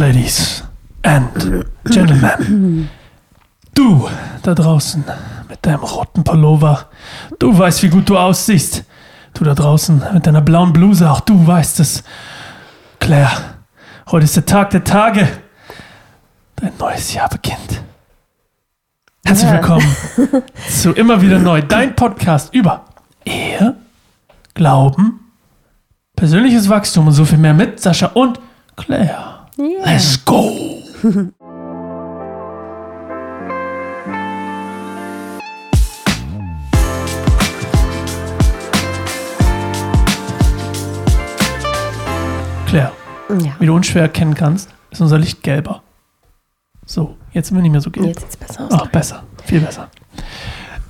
Ladies and Gentlemen, du da draußen mit deinem roten Pullover, du weißt, wie gut du aussiehst. Du da draußen mit deiner blauen Bluse, auch du weißt es. Claire, heute ist der Tag der Tage. Dein neues Jahr beginnt. Herzlich willkommen zu Immer wieder neu, dein Podcast über Ehe, Glauben, persönliches Wachstum und so viel mehr mit Sascha und Claire. Yeah. Let's go! Claire, Ja. wie du unschwer erkennen kannst, ist unser Licht gelber. So, jetzt sind wir nicht mehr so gelb. Jetzt sieht's besser aus. Ach, besser. Viel besser.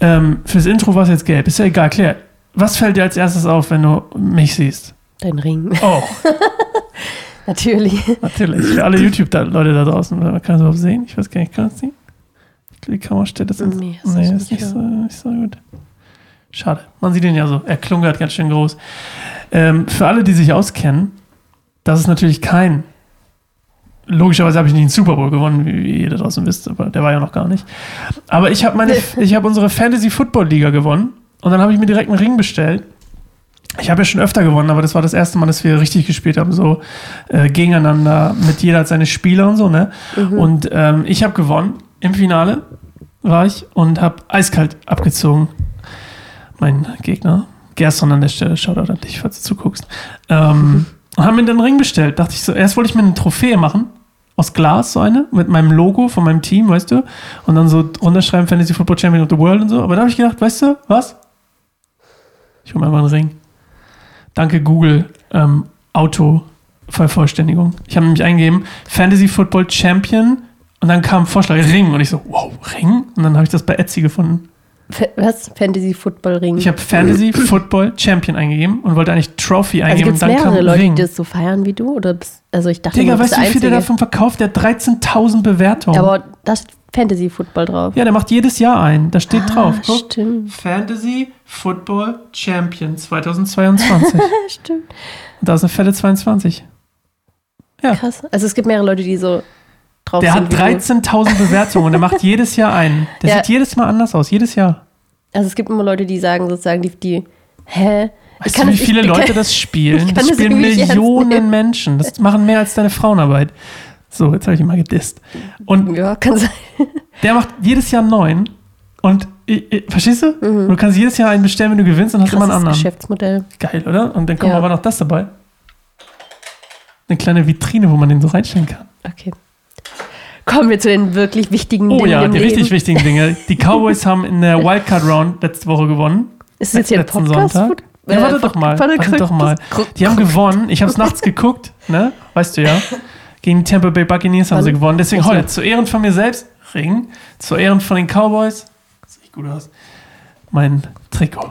Ähm, fürs Intro war es jetzt gelb. Ist ja egal. Claire, was fällt dir als erstes auf, wenn du mich siehst? Dein Ring. Oh, Natürlich. natürlich. Für alle YouTube-Leute da draußen. Man kann es überhaupt sehen. Ich weiß gar nicht, kann man es sehen? Die Kamera steht das. Nee, das nee, ist ist nicht so, nicht so gut. Schade. Man sieht ihn ja so. Er klunkert ganz schön groß. Ähm, für alle, die sich auskennen, das ist natürlich kein. Logischerweise habe ich nicht den Super Bowl gewonnen, wie wie ihr da draußen wisst, aber der war ja noch gar nicht. Aber ich habe meine, ich habe unsere Fantasy Football Liga gewonnen und dann habe ich mir direkt einen Ring bestellt. Ich habe ja schon öfter gewonnen, aber das war das erste Mal, dass wir richtig gespielt haben, so äh, gegeneinander, mit jeder hat seine Spieler und so, ne? Und ähm, ich habe gewonnen im Finale, war ich, und habe eiskalt abgezogen. Mein Gegner, Gerson an der Stelle, Shoutout an dich, falls du zuguckst. Ähm, und haben mir dann einen Ring bestellt. Dachte ich so, erst wollte ich mir eine Trophäe machen, aus Glas, so eine, mit meinem Logo von meinem Team, weißt du? Und dann so runterschreiben, Fantasy Football Champion of the World und so. Aber da habe ich gedacht, weißt du, was? Ich hole mir einfach einen Ring. Danke Google ähm, Auto Vervollständigung. Ich habe nämlich eingegeben Fantasy Football Champion und dann kam ein Vorschlag Ring und ich so wow Ring und dann habe ich das bei Etsy gefunden. Was? Fantasy Football Ring. Ich habe Fantasy Football Champion eingegeben und wollte eigentlich Trophy also eingeben gibt es und dann kam mehrere Leute, Ring. die das so feiern wie du? Oder bist, also ich dachte, Digga, weißt du, wie viel der davon verkauft? Der hat 13.000 Bewertungen. Aber da ist Fantasy Football drauf. ja, der macht jedes Jahr ein. Da steht Ah, drauf. Guck. Stimmt. Fantasy Football Champion 2022. und stimmt. da ist eine Fälle 22. Ja. Krass. Also es gibt mehrere Leute, die so drauf Der sind. hat wie du. 13.000 Bewertungen und der macht jedes Jahr einen. Der Ja. sieht jedes Mal anders aus, jedes Jahr. Also es gibt immer Leute, die sagen sozusagen, die, die hä? Weißt du, wie viele ich- Leute das spielen? Das spielen Millionen. Menschen. Das machen mehr als deine Frauenarbeit. So, jetzt habe ich ihn mal gedisst. Und Ja, kann sein. der macht jedes Jahr einen neuen. Und ich, ich, verstehst du? Du kannst jedes Jahr einen bestellen, wenn du gewinnst und hast immer einen Mhm. Krasses anderen. Geschäftsmodell. Geil, oder? Und dann kommt Ja. aber noch das dabei. Eine kleine Vitrine, wo man den so reinstellen kann. Okay. Kommen wir zu den wirklich wichtigen Oh Dingen ja, im die Leben. richtig wichtigen Dinge. Die Cowboys haben in der Wildcard Round letzte Woche gewonnen. Ist das jetzt hier ein Podcast? Sonntag. Ja, Äh, warte doch mal. warte, Warte doch mal. Die haben gewonnen. Ich habe es nachts geguckt, ne? Weißt du ja. Gegen die Tampa Bay Buccaneers haben sie Wann? gewonnen. Deswegen heute zu Ehren von mir selbst, Ring. Zu Ehren von den Cowboys. Sieht gut aus. Mein Trikot.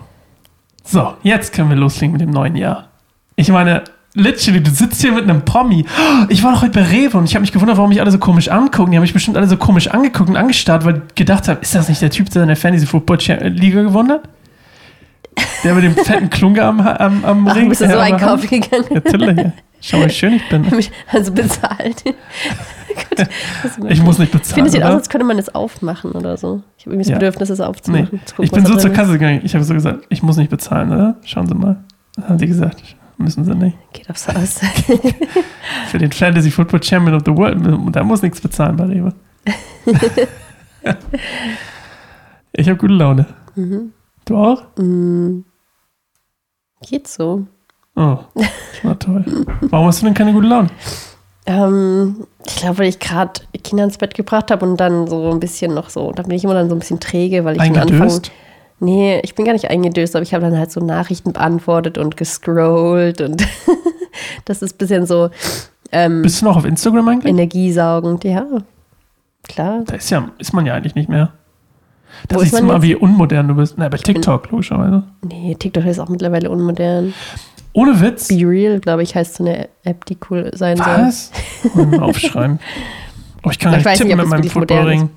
So, jetzt können wir loslegen mit dem neuen Jahr. Ich meine, literally, du sitzt hier mit einem Promi. Ich war doch heute bei Rewe und ich habe mich gewundert, warum mich alle so komisch angucken. Die haben mich bestimmt alle so komisch angeguckt und angestarrt, weil ich gedacht habe, ist das nicht der Typ, der in der Fantasy Football Cha- Liga gewonnen hat? Der mit dem fetten Klunker am, am, am Ach, Ring. bist du äh, so einkaufen gegangen? Natürlich. Schau, wie schön ich bin. Also bezahlt. Gott, das Ich muss nicht Ich finde, bezahlen. es sieht aus, oder? als könnte man es aufmachen oder so. Ich habe irgendwie das Ja. Bedürfnis, Nee, aufzumachen. zu gucken, ich bin so zur Kasse gegangen. Ich habe so gesagt, ich muss nicht bezahlen, oder? Schauen Sie mal. Das haben die gesagt. Müssen Sie nicht. Geht aufs Haus. Für den Fantasy Football Champion of the World, da muss nichts bezahlen bei Rewe. ich habe gute Laune. Mhm. Du auch? Mm. Geht so. Oh, das war toll. Warum hast du denn keine gute Laune? Ähm, ich glaube, weil ich gerade Kinder ins Bett gebracht habe und dann so ein bisschen noch so, da bin ich immer dann so ein bisschen träge, weil ich am Anfang. Eingedöst? Nee, ich bin gar nicht eingedöst, aber ich habe dann halt so Nachrichten beantwortet und gescrollt und das ist ein bisschen so ähm, Bist du noch auf Instagram eigentlich? energiesaugend, ja. Klar. Da ist ja, ist man ja eigentlich nicht mehr. Da Wo ist siehst du mal, jetzt? wie unmodern du bist. Na, bei bin- TikTok, logischerweise. Nee, TikTok ist auch mittlerweile unmodern. Ohne Witz. Be Real, glaube ich, heißt so eine App, die cool sein soll. Was? Aufschreiben. Oh, ich kann Ich nicht nicht, tippen ob mit meinem Footballring.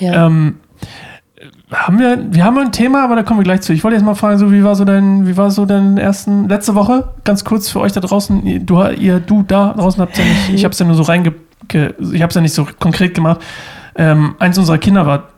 Ja. Ähm, haben wir, wir haben ein Thema, aber da kommen wir gleich zu. Ich wollte jetzt mal fragen, so wie war so dein, wie war so dein ersten, letzte Woche, ganz kurz für euch da draußen, du, ihr, du da draußen habt ja nicht, ich habe es ja nur so reinge, ge, ich habe es ja nicht so konkret gemacht. Ähm, eins unserer Kinder war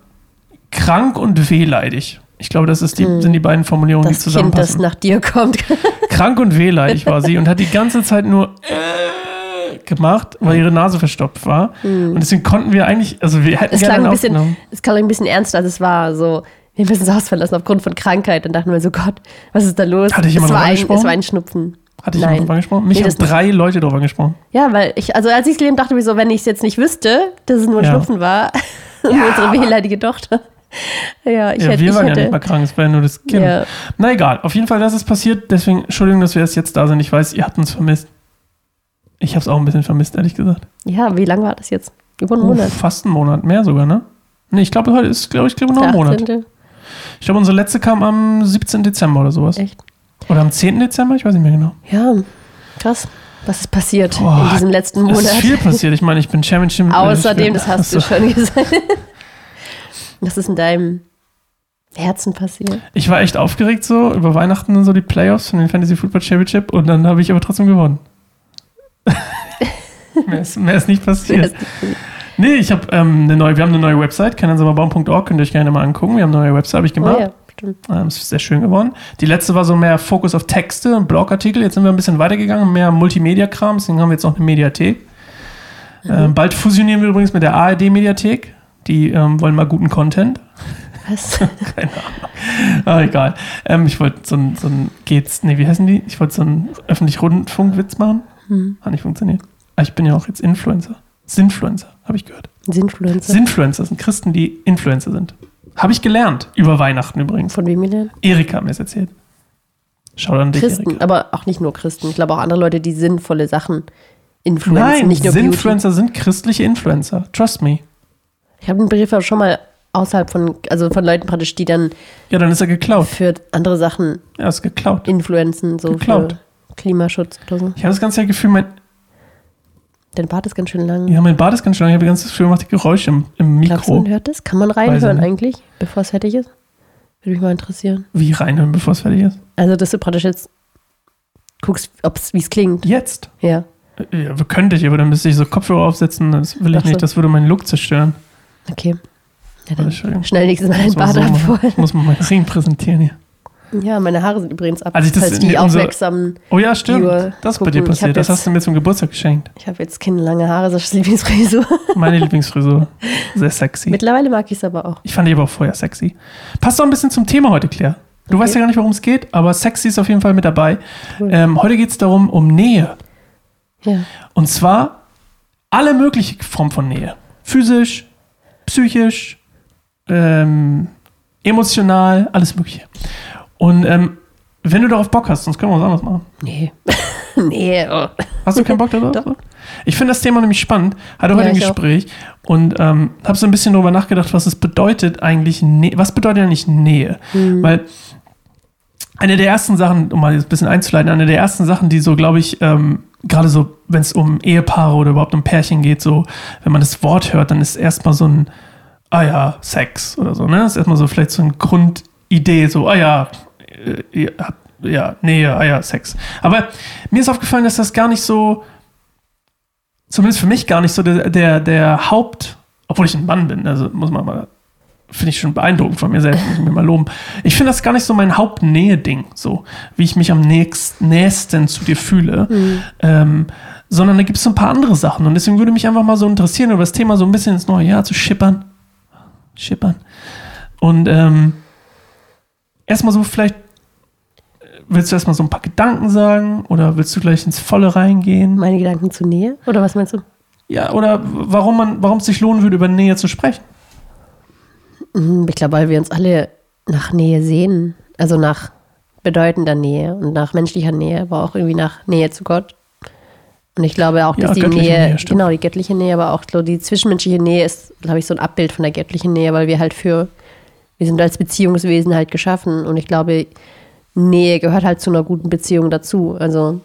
krank und wehleidig. Ich glaube, das die, sind die beiden Formulierungen, die Hm. Das Kind, das zusammenpassen. nach dir kommt. krank und wehleidig war sie und hat die ganze Zeit nur äh, gemacht, weil ihre Nase verstopft war. Und deswegen konnten wir eigentlich, also wir hätten Hm. Es gerne klang ein bisschen, es klang ein bisschen ernster, als es war. So, wir müssen das Haus verlassen aufgrund von Krankheit. Dann dachten wir so, Gott, was ist da los? Hatte ich es, jemand war ein, es war ein Schnupfen. Hatte ich Nein. jemand angesprochen? Mich Nee, haben das nicht. drei Leute drauf angesprochen. Ja, weil ich, also als ich es gelesen dachte ich mir so, wenn ich es jetzt nicht wüsste, dass es nur ein Ja. Schnupfen war, nur unsere wehleidige Tochter. Ja, ich ja, hätte, wir waren ja hätte, nicht mal krank, es war ja nur das Kind. Ja. Na egal, auf jeden Fall, das ist passiert. Deswegen, Entschuldigung, dass wir erst jetzt da sind. Ich weiß, ihr habt uns vermisst. Ich habe es auch ein bisschen vermisst, ehrlich gesagt. ja, wie lange war das jetzt? Über einen Oh, Monat. fast einen Monat, mehr sogar, ne? Nee, ich glaube, heute ist, glaube ich, glaube noch Der ein Monat. 18.. Ich glaube, unsere letzte kam am 17. Dezember oder sowas. Echt? Oder am 10. Dezember, ich weiß nicht mehr genau. Ja, krass. Was ist passiert Boah, in diesem letzten Es ist Monat? viel passiert. Ich meine, ich bin Championship. äh, Außerdem, bin- das hast du schon gesagt. Was ist in deinem Herzen passiert? Ich war echt aufgeregt so über Weihnachten und so die Playoffs von den Fantasy Football Championship und dann habe ich aber trotzdem gewonnen. mehr, ist, mehr ist nicht passiert. Nee, ich habe ähm, eine neue, wir haben eine neue Website, kennensammerbaum.org, könnt ihr euch gerne mal angucken. Wir haben eine neue Website, habe ich Oh gemacht. ja, stimmt. Ähm, ist sehr schön geworden. Die letzte war so mehr Fokus auf Texte und Blogartikel. Jetzt sind wir ein bisschen weitergegangen, mehr Multimedia-Kram. Deswegen haben wir jetzt noch eine Mediathek. Ähm, bald fusionieren wir übrigens mit der ARD-Mediathek. Die ähm, wollen mal guten Content. Was? Ah, egal. Ähm, ich wollte so ein, so ein geht's, nee, wie heißen die? Ich wollte so einen öffentlich Rundfunkwitz machen. Hm. Hat nicht funktioniert. Aber ich bin ja auch jetzt Influencer. Sinfluencer, habe ich gehört. Sinfluencer. Sinfluencer sind Christen, die Influencer sind. Habe ich gelernt. Über Weihnachten übrigens. Von wem denn? Erika hat mir das erzählt. Schau an dich, Christen, Erika. aber auch nicht nur Christen. Ich glaube auch andere Leute, die sinnvolle Sachen influenzen, Nein, nicht nur Beauty. Sinfluencer sind christliche Influencer. Trust me. Ich habe einen Brief auch schon mal außerhalb von, also von Leuten praktisch, die dann Ja, dann ist er geklaut. für andere Sachen Er ist geklaut. influenzen, so Geklaut. Klimaschutz oder so. Ich habe das ganze Gefühl, mein, Dein Bart ist ganz schön lang. ja, mein Bart ist ganz schön lang. Ich habe das ganze Gefühl, macht die Geräusche im, im Glaubst du, Mikro. man hört das? Kann man reinhören eigentlich, bevor es fertig ist? Würde mich mal interessieren. Wie reinhören, bevor es fertig ist? Also, dass du praktisch jetzt guckst, wie es klingt. Jetzt. Ja, Ja, könnte ich, aber dann müsste ich so Kopfhörer aufsetzen. Das will ich Ach so. nicht. Das würde meinen Look zerstören. Okay. Ja, dann schnell nächstes Mal dein man Bart so abholen. Ich muss mal meinen Ring präsentieren hier. Ja, meine Haare sind übrigens ab. Als ich das die aufmerksamen. Oh ja, stimmt. Viewer Das ist bei dir passiert. Das jetzt- hast du mir zum Geburtstag geschenkt. Ich habe jetzt keine lange Haare, das ist Lieblingsfrisur. Meine Lieblingsfrisur. Sehr sexy. Mittlerweile mag ich es aber auch. Ich fand die aber auch vorher sexy. Passt auch ein bisschen zum Thema heute, Claire. Du Okay. weißt ja gar nicht, worum es geht, aber sexy ist auf jeden Fall mit dabei. Cool. Ähm, heute geht es darum, um Nähe. Ja. Und zwar alle möglichen Formen von Nähe. Physisch, psychisch, ähm, emotional, alles Mögliche. Und ähm, wenn du darauf Bock hast, sonst können wir was anderes machen. Nee. nee. Oh. Hast du keinen Bock darauf? Doch. Ich finde das Thema nämlich spannend. Hatte Ja, heute ein ich auch. Gespräch und ähm, habe so ein bisschen darüber nachgedacht, was es bedeutet eigentlich, Nä was bedeutet eigentlich Nähe? Hm. Weil eine der ersten Sachen, um mal ein bisschen einzuleiten, eine der ersten Sachen, die so, glaube ich, ähm, gerade so, wenn es um Ehepaare oder überhaupt um Pärchen geht, so, wenn man das Wort hört, dann ist erstmal so ein, ah ja, Sex oder so, ne? Ist erstmal so vielleicht so eine Grundidee, so, ah ja, äh, ihr ja, Nähe, ah ja, Sex. Aber mir ist aufgefallen, dass das gar nicht so, zumindest für mich gar nicht so der, der, der Haupt, obwohl ich ein Mann bin, also muss man mal, finde ich schon beeindruckend von mir selbst, muss ich mir mal loben. Ich finde das gar nicht so mein Hauptnähe-Ding, so, wie ich mich am nächst, nächsten zu dir fühle, ähm, sondern da gibt es so ein paar andere Sachen und deswegen würde mich einfach mal so interessieren, über das Thema so ein bisschen ins neue Jahr zu schippern. Schippern. Und ähm, erstmal so vielleicht, äh, willst du erstmal so ein paar Gedanken sagen oder willst du gleich ins Volle reingehen? Meine Gedanken zur Nähe? Oder was meinst du? Ja, oder warum man, warum es sich lohnen würde, über Nähe zu sprechen? Hm, Ich glaube, weil wir uns alle nach Nähe sehen. Also nach bedeutender Nähe und nach menschlicher Nähe, aber auch irgendwie nach Nähe zu Gott. Und ich glaube auch, Ja, dass die göttliche Nähe, Nähe, genau, die göttliche Nähe, aber auch so die zwischenmenschliche Nähe ist, glaube ich, so ein Abbild von der göttlichen Nähe, weil wir halt für, wir sind als Beziehungswesen halt geschaffen und ich glaube, Nähe gehört halt zu einer guten Beziehung dazu. Also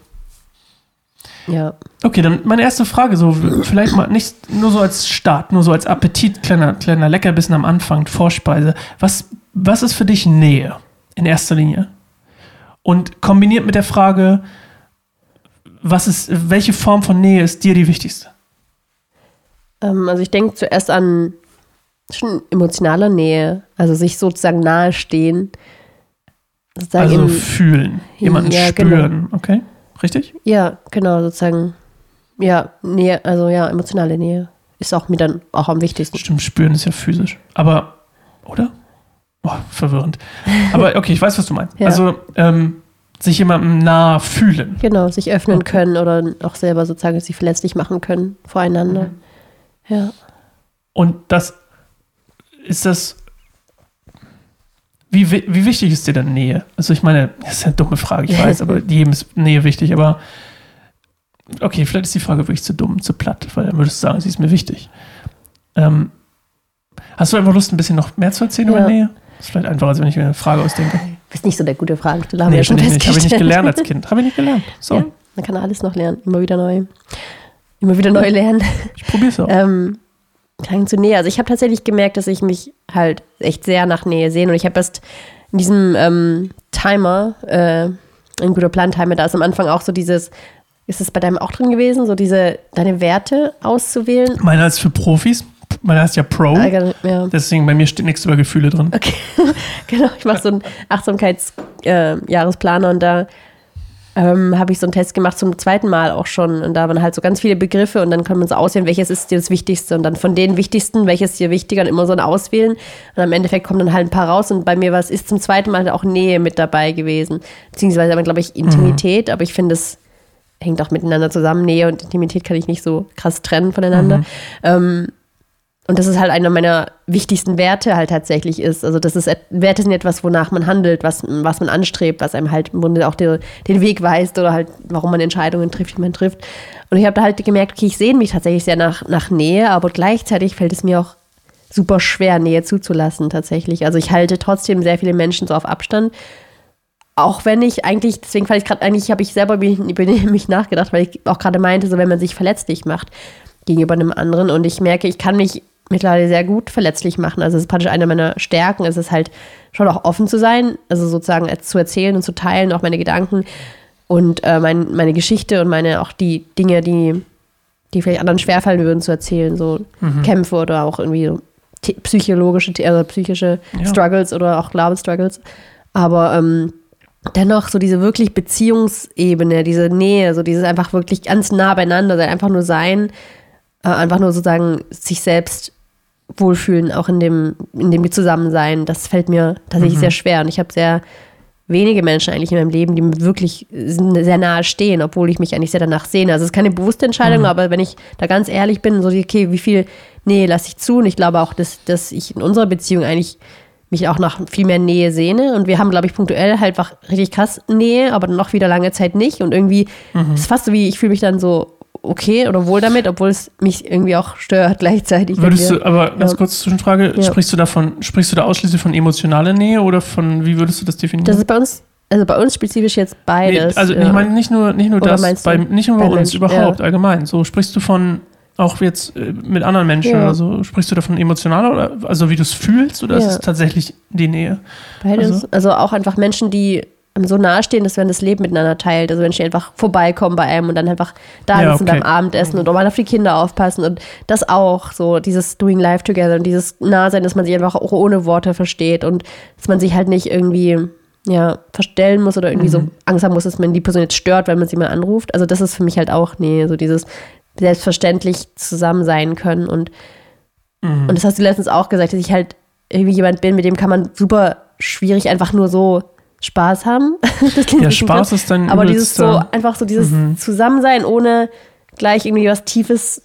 Ja. Okay, dann meine erste Frage, so vielleicht mal nicht nur so als Start, nur so als Appetit, kleiner, kleiner Leckerbissen am Anfang, Vorspeise. Was, was ist für dich Nähe in erster Linie? Und kombiniert mit der Frage, was ist, welche Form von Nähe ist dir die wichtigste? Ähm, also ich denke zuerst an schon emotionale Nähe, also sich sozusagen nahestehen. Sozusagen Also fühlen, jemanden Ja, genau. spüren, okay? Richtig? ja, genau, sozusagen. Ja, Nähe, also ja, emotionale Nähe ist auch mir dann auch am wichtigsten. Stimmt, spüren ist ja physisch. Aber, oder? Oh, verwirrend. Aber okay, ich weiß, was du meinst. Ja. Also, ähm, sich jemandem nah fühlen. Genau, sich öffnen Okay. können oder auch selber sozusagen sich verletzlich machen können voreinander. Mhm. Ja. Und das ist das. Wie, wi- wie wichtig ist dir denn Nähe? Also, ich meine, das ist eine dumme Frage, ich weiß, aber jedem ist Nähe wichtig, aber. Okay, vielleicht ist die Frage wirklich zu dumm, zu platt, weil dann würdest du sagen, sie ist mir wichtig. Ähm, hast du einfach Lust, ein bisschen noch mehr zu erzählen über Ja. Nähe? Das ist vielleicht einfacher, als wenn ich mir eine Frage ausdenke. Du bist nicht so der gute Fragensteller, haben Nee, ja schon ich nicht. Habe ich nicht gelernt als Kind. Habe ich nicht gelernt. So, Ja, man kann alles noch lernen, immer wieder neu. Immer wieder neu lernen. ich probiere es auch. Ähm, Klang zu Nähe. Also ich habe tatsächlich gemerkt, dass ich mich halt echt sehr nach Nähe sehne. Und ich habe erst in diesem ähm, Timer, äh, ein guter Plan-Timer, da ist am Anfang auch so dieses, ist es bei deinem auch drin gewesen, so diese, deine Werte auszuwählen? Meiner ist für Profis. Meiner heißt ja Pro. Äh, Ja. Deswegen bei mir steht nichts über Gefühle drin. Okay, genau. Ich mache so einen Achtsamkeits-Jahresplaner äh, und da ähm, habe ich so einen Test gemacht zum zweiten Mal auch schon. Und da waren halt so ganz viele Begriffe und dann kann man so auswählen, welches ist dir das Wichtigste. Und dann von den wichtigsten, welches ist dir wichtiger und immer so ein Auswählen. Und am Endeffekt kommen dann halt ein paar raus. Und bei mir war es ist zum zweiten Mal auch Nähe mit dabei gewesen. Beziehungsweise aber, glaube ich, Intimität. Aber ich finde, es hängt auch miteinander zusammen. Nähe und Intimität kann ich nicht so krass trennen voneinander. Ähm, und das ist halt einer meiner wichtigsten Werte halt tatsächlich ist. Also das ist Werte sind etwas, wonach man handelt, was, was man anstrebt, was einem halt im Grunde auch den, den Weg weist oder halt, warum man Entscheidungen trifft, die man trifft. Und ich habe da halt gemerkt, okay, ich sehne mich tatsächlich sehr nach, nach Nähe, aber gleichzeitig fällt es mir auch super schwer, Nähe zuzulassen tatsächlich. Also ich halte trotzdem sehr viele Menschen so auf Abstand. Auch wenn ich eigentlich, deswegen fand ich gerade, eigentlich habe ich selber über mich nachgedacht, weil ich auch gerade meinte, so wenn man sich verletzlich macht gegenüber einem anderen und ich merke, ich kann mich mittlerweile sehr gut verletzlich machen. Also es ist praktisch eine meiner Stärken, es ist halt schon auch offen zu sein, also sozusagen zu erzählen und zu teilen, auch meine Gedanken und äh, mein, meine Geschichte und meine auch die Dinge, die, die vielleicht anderen schwerfallen würden zu erzählen, so Kämpfe oder auch irgendwie so psychologische, also psychische Ja. Struggles oder auch Glaubensstruggles. Aber ähm, dennoch so diese wirklich Beziehungsebene, diese Nähe, so dieses einfach wirklich ganz nah beieinander sein, einfach nur sein, äh, einfach nur sozusagen sich selbst wohlfühlen, auch in dem, in dem Zusammensein, das fällt mir tatsächlich Mhm. sehr schwer. Und ich habe sehr wenige Menschen eigentlich in meinem Leben, die mir wirklich sehr nahe stehen, obwohl ich mich eigentlich sehr danach sehne. Also es ist keine bewusste Entscheidung, Mhm. aber wenn ich da ganz ehrlich bin, so, okay, wie viel Nähe lasse ich zu? Und ich glaube auch, dass, dass ich in unserer Beziehung eigentlich mich auch nach viel mehr Nähe sehne. Und wir haben, glaube ich, punktuell halt einfach richtig krass Nähe, aber noch wieder lange Zeit nicht. Und irgendwie Mhm. ist fast so wie, ich fühle mich dann so okay oder wohl damit, obwohl es mich irgendwie auch stört gleichzeitig. Würdest wir- du, aber ganz Ja. kurz Zwischenfrage, Ja. sprichst du davon, sprichst du da ausschließlich von emotionaler Nähe oder von, wie würdest du das definieren? Das ist bei uns, also bei uns spezifisch jetzt Nee, beides. also ja. ich meine nicht nur, nicht nur Oder das, bei, nicht nur bei bei uns, Menschen, überhaupt, allgemein. So sprichst du von, auch jetzt äh, mit anderen Menschen Ja. oder so, sprichst du davon emotionaler oder, also wie du es fühlst oder ist es tatsächlich die Nähe? Beides. Also- Also, auch einfach Menschen, die einem so nahestehen, dass man das Leben miteinander teilt. Also Menschen, die einfach vorbeikommen bei einem und dann einfach da Ja, sitzen okay. beim Abendessen und auch mal auf die Kinder aufpassen und das auch, so dieses Doing Life Together und dieses Nahsein, dass man sich einfach auch ohne Worte versteht und dass man sich halt nicht irgendwie ja, verstellen muss oder irgendwie so Mhm. Angst haben muss, dass man die Person jetzt stört, wenn man sie mal anruft. Also das ist für mich halt auch, nee, so dieses selbstverständlich zusammen sein können und Mhm. und das hast du letztens auch gesagt, dass ich halt irgendwie jemand bin, mit dem kann man super schwierig einfach nur so Spaß haben. Ja, Spaß ist dann Aber dieses so, einfach so dieses Mhm. Zusammensein, ohne gleich irgendwie was Tiefes,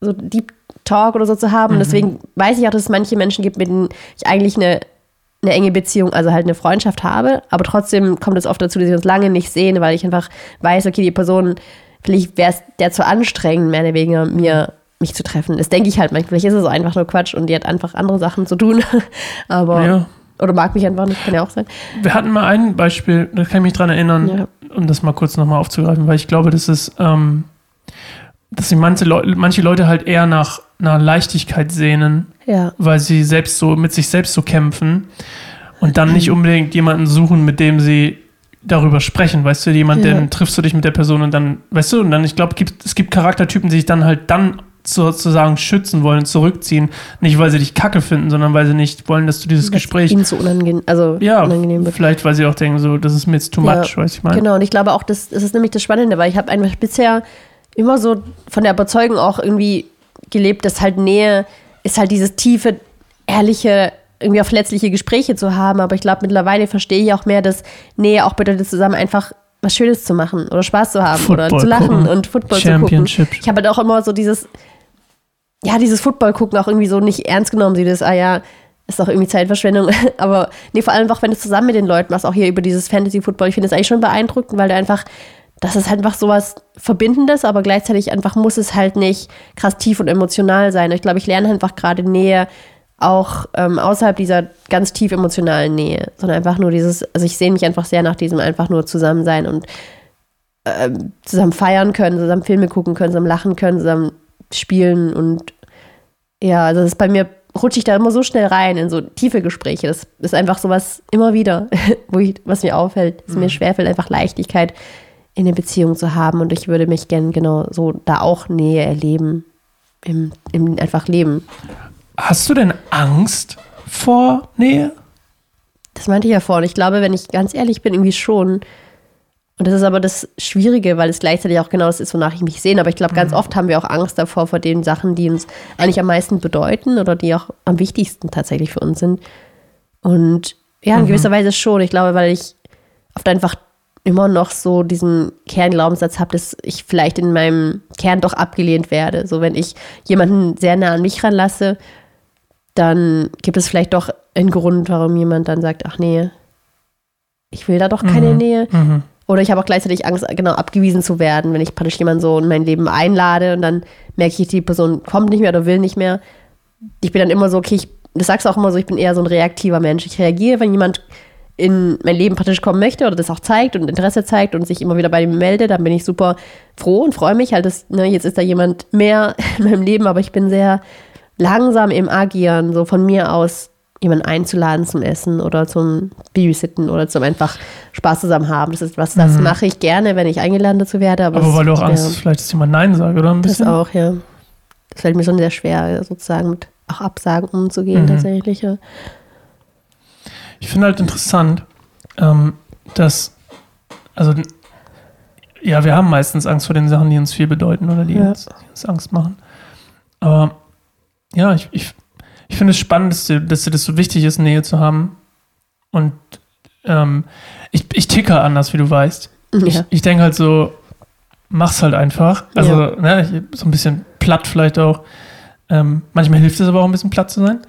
so Deep Talk oder so zu haben. Und Mhm. deswegen weiß ich auch, dass es manche Menschen gibt, mit denen ich eigentlich eine, eine enge Beziehung, also halt eine Freundschaft habe. Aber trotzdem kommt es oft dazu, dass wir uns lange nicht sehen, weil ich einfach weiß, okay, die Person, vielleicht wäre es der zu anstrengend, mehr oder weniger mir mich zu treffen. Das denke ich halt manchmal. Vielleicht ist es einfach nur Quatsch und die hat einfach andere Sachen zu tun. Aber, Ja. Oder mag mich einfach nicht, kann ja auch sein. Wir hatten mal ein Beispiel, da kann ich mich dran erinnern, Ja. um das mal kurz nochmal aufzugreifen, weil ich glaube, das ist, ähm, dass sich manche, Leu manche Leute halt eher nach, nach Leichtigkeit sehnen, Ja. weil sie selbst so mit sich selbst so kämpfen und dann nicht unbedingt jemanden suchen, mit dem sie darüber sprechen, weißt du, jemand, Ja. dann triffst du dich mit der Person und dann, weißt du, und dann, ich glaube, gibt, es gibt Charaktertypen, die sich dann halt dann sozusagen schützen wollen, zurückziehen, nicht weil sie dich kacke finden, sondern weil sie nicht wollen, dass du dieses Weil's Gespräch, Ihnen so unangenehm, also ja, unangenehm wird. vielleicht, weil sie auch denken, so, das ist mir jetzt too Ja, much, weißt du, ich meine. Genau, und ich glaube auch, das, das ist nämlich das Spannende, weil ich habe einfach bisher immer so von der Überzeugung auch irgendwie gelebt, dass halt Nähe ist halt dieses tiefe, ehrliche, irgendwie auch verletzliche Gespräche zu haben. Aber ich glaube, mittlerweile verstehe ich auch mehr, dass Nähe auch bedeutet, zusammen einfach was Schönes zu machen oder Spaß zu haben oder Football zu lachen gucken. und Football zu gucken. Ich habe halt auch immer so dieses, ja, dieses Football gucken auch irgendwie so nicht ernst genommen, so das, ah ja, ist doch irgendwie Zeitverschwendung. Aber nee, vor allem auch, wenn du es zusammen mit den Leuten machst, auch hier über dieses Fantasy-Football, ich finde es eigentlich schon beeindruckend, weil du einfach, das ist einfach sowas Verbindendes, aber gleichzeitig einfach muss es halt nicht krass tief und emotional sein. Ich glaube, ich lerne einfach gerade Nähe auch ähm, außerhalb dieser ganz tief emotionalen Nähe, sondern einfach nur dieses, also ich sehe mich einfach sehr nach diesem einfach nur zusammen sein und ähm, zusammen feiern können, zusammen Filme gucken können, zusammen lachen können, zusammen spielen und ja, also das ist bei mir rutsche ich da immer so schnell rein in so tiefe Gespräche. Das ist einfach sowas immer wieder, wo ich, was mir auffällt, dass mir schwerfällt, einfach Leichtigkeit in der Beziehung zu haben und ich würde mich gern genau so da auch Nähe erleben, im, im einfach Leben. Hast du denn Angst vor Nähe? Das meinte ich ja vorhin. Ich glaube, wenn ich ganz ehrlich bin, irgendwie schon. Und das ist aber das Schwierige, weil es gleichzeitig auch genau das ist, wonach ich mich sehne. Aber ich glaube, ganz oft haben wir auch Angst davor, vor den Sachen, die uns eigentlich am meisten bedeuten oder die auch am wichtigsten tatsächlich für uns sind. Und ja, in gewisser Weise schon. Ich glaube, weil ich oft einfach immer noch so diesen Kernglaubenssatz habe, dass ich vielleicht in meinem Kern doch abgelehnt werde. So, wenn ich jemanden sehr nah an mich ranlasse, dann gibt es vielleicht doch einen Grund, warum jemand dann sagt, ach nee, ich will da doch keine Mhm. Nähe. Mhm. Oder ich habe auch gleichzeitig Angst, genau abgewiesen zu werden, wenn ich praktisch jemanden so in mein Leben einlade und dann merke ich, die Person kommt nicht mehr oder will nicht mehr. Ich bin dann immer so, okay, ich, das sagst du auch immer so, ich bin eher so ein reaktiver Mensch. Ich reagiere, wenn jemand in mein Leben praktisch kommen möchte oder das auch zeigt und Interesse zeigt und sich immer wieder bei mir meldet, dann bin ich super froh und freue mich halt, dass ne, jetzt ist da jemand mehr in meinem Leben, aber ich bin sehr langsam im Agieren, so von mir aus jemanden einzuladen zum Essen oder zum Babysitten oder zum einfach Spaß zusammen haben. Das ist was, das mache ich gerne, wenn ich eingeladen dazu werde. Aber, Mhm. Aber weil du auch Angst ja, hast, vielleicht, dass jemand Nein sagt, oder? Ein das bisschen? auch, ja. Das fällt mir schon sehr schwer, sozusagen mit auch Absagen umzugehen, Mhm. tatsächlich. Ja. Ich finde halt interessant, ähm, dass, also, ja, wir haben meistens Angst vor den Sachen, die uns viel bedeuten oder die, Ja. uns, die uns Angst machen. Aber ja, ich, ich, ich finde es spannend, dass dir, dass dir das so wichtig ist, Nähe zu haben. Und ähm, ich, ich ticke anders, wie du weißt. Ich, Ja. ich denke halt so, mach's halt einfach. Also, Ja. ne, ich, so ein bisschen platt vielleicht auch. Ähm, manchmal hilft es aber auch ein bisschen platt zu sein,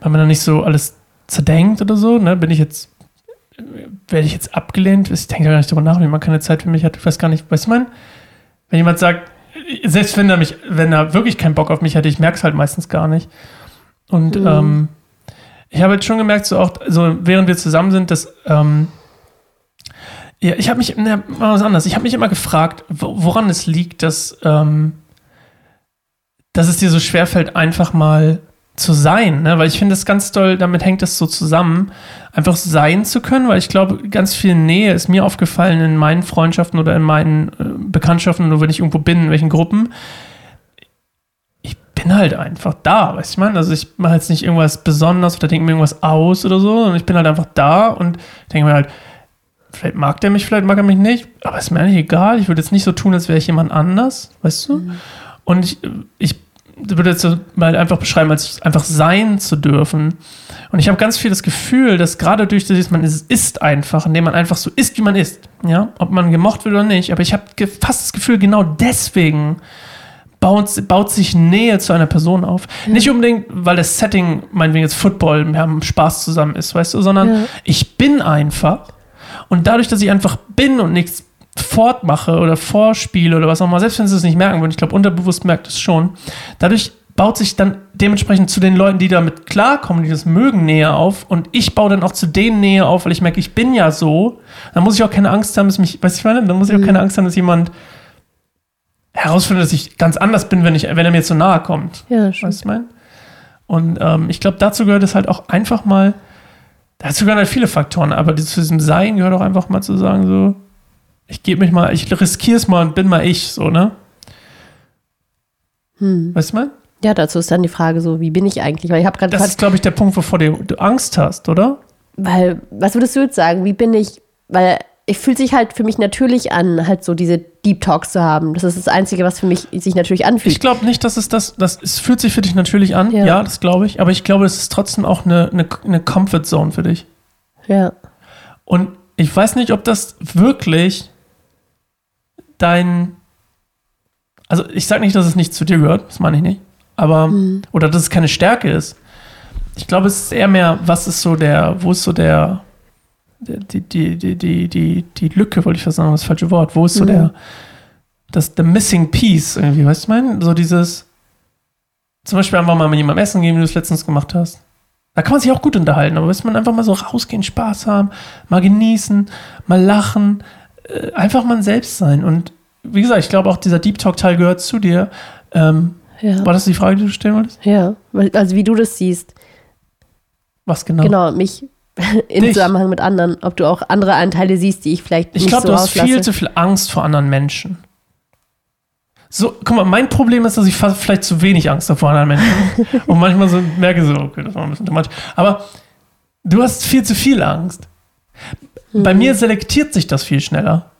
weil man dann nicht so alles zerdenkt oder so. Ne? Bin ich jetzt, werde ich jetzt abgelehnt? Ich denke gar nicht darüber nach, wenn man keine Zeit für mich hat. Ich weiß gar nicht, weißt du, mein, wenn jemand sagt, selbst wenn er mich, wenn er wirklich keinen Bock auf mich hat, ich merke es halt meistens gar nicht. Und Mhm. ähm, ich habe jetzt schon gemerkt, so auch, so während wir zusammen sind, dass ähm, ja, ich habe mich, ne, mal was anderes. Ich habe mich immer gefragt, wo- woran es liegt, dass, ähm, dass es dir so schwerfällt, einfach mal zu sein. Ne? Weil ich finde das ganz toll, damit hängt das so zusammen, einfach sein zu können, weil ich glaube, ganz viel Nähe ist mir aufgefallen in meinen Freundschaften oder in meinen äh, Bekanntschaften oder wenn ich irgendwo bin, in welchen Gruppen. Ich bin halt einfach da, weißt du, ich meine? Also ich mache jetzt nicht irgendwas Besonderes oder denke mir irgendwas aus oder so, sondern ich bin halt einfach da und denke mir halt, vielleicht mag der mich, vielleicht mag er mich nicht, aber ist mir eigentlich egal. Ich würde jetzt nicht so tun, als wäre ich jemand anders, weißt du? Und ich, ich würde jetzt mal einfach beschreiben, als einfach sein zu dürfen. Und ich habe ganz viel das Gefühl, dass gerade durch dieses, man ist, ist einfach, indem man einfach so ist, wie man ist, ja, ob man gemocht wird oder nicht, aber ich habe fast das Gefühl, genau deswegen baut, baut sich Nähe zu einer Person auf. Nicht unbedingt, weil das Setting, meinetwegen jetzt Football, wir haben Spaß zusammen ist, weißt du, sondern Ja. ich bin einfach und dadurch, dass ich einfach bin und nichts fortmache oder vorspiele oder was auch immer, selbst wenn sie es nicht merken würden, ich glaube, unterbewusst merkt es schon, dadurch baut sich dann dementsprechend zu den Leuten, die damit klarkommen, die das mögen, näher auf und ich baue dann auch zu denen näher auf, weil ich merke, ich bin ja so, dann muss ich auch keine Angst haben, dass mich, weißt du, ich meine? dann muss ich auch keine Angst haben, dass jemand herausfinde, dass ich ganz anders bin, wenn, ich, wenn er mir zu nahe kommt. Ja, Weißt du, was ich meine? Und ähm, ich glaube, dazu gehört es halt auch einfach mal, dazu gehören halt viele Faktoren, aber zu diesem Sein gehört auch einfach mal zu sagen, so, ich gebe mich mal, ich riskiere es mal und bin mal ich, so, ne? Hm. Weißt du, mein? Ja, dazu ist dann die Frage so, wie bin ich eigentlich? Weil ich habe gerade Das ist, glaube ich, der Punkt, wovor du du Angst hast, oder? Weil, was würdest du jetzt sagen? Wie bin ich? Weil ich fühlt sich halt für mich natürlich an, halt so diese Deep Talks zu haben. Das ist das Einzige, was für mich sich natürlich anfühlt. Ich glaube nicht, dass es das, das, es fühlt sich für dich natürlich an, Ja. ja, das glaube ich, aber ich glaube, es ist trotzdem auch eine, eine, eine Comfort Zone für dich. ja. Und ich weiß nicht, ob das wirklich dein. Also, ich sage nicht, dass es nicht zu dir gehört, das meine ich nicht. Aber. Oder dass es keine Stärke ist. Ich glaube, es ist eher mehr, was ist so der. Wo ist so der. Die, die, die, die, die, die Lücke, wollte ich fast sagen, das falsche Wort. Wo ist so Mhm. der. Das, the missing piece irgendwie, weißt du, ich meine? So dieses. Zum Beispiel einfach mal mit jemandem essen gehen, wie du es letztens gemacht hast. Da kann man sich auch gut unterhalten, aber weiß man einfach mal so rausgehen, Spaß haben, mal genießen, mal lachen, äh, einfach mal selbst sein. Und wie gesagt, ich glaube auch dieser Deep Talk-Teil gehört zu dir. Ähm, Ja. war das die Frage, die du stellen wolltest? ja. Also wie du das siehst. Was genau? Genau, mich im Dich. Zusammenhang mit anderen. Ob du auch andere Anteile siehst, die ich vielleicht Ich nicht glaube, so du hast viel zu viel Angst vor anderen Menschen. So, guck mal, mein Problem ist, dass ich vielleicht zu wenig Angst habe vor anderen Menschen. Und manchmal so merke so, okay, das war ein bisschen too much. Aber du hast viel zu viel Angst. Mhm. Bei mir selektiert sich das viel schneller.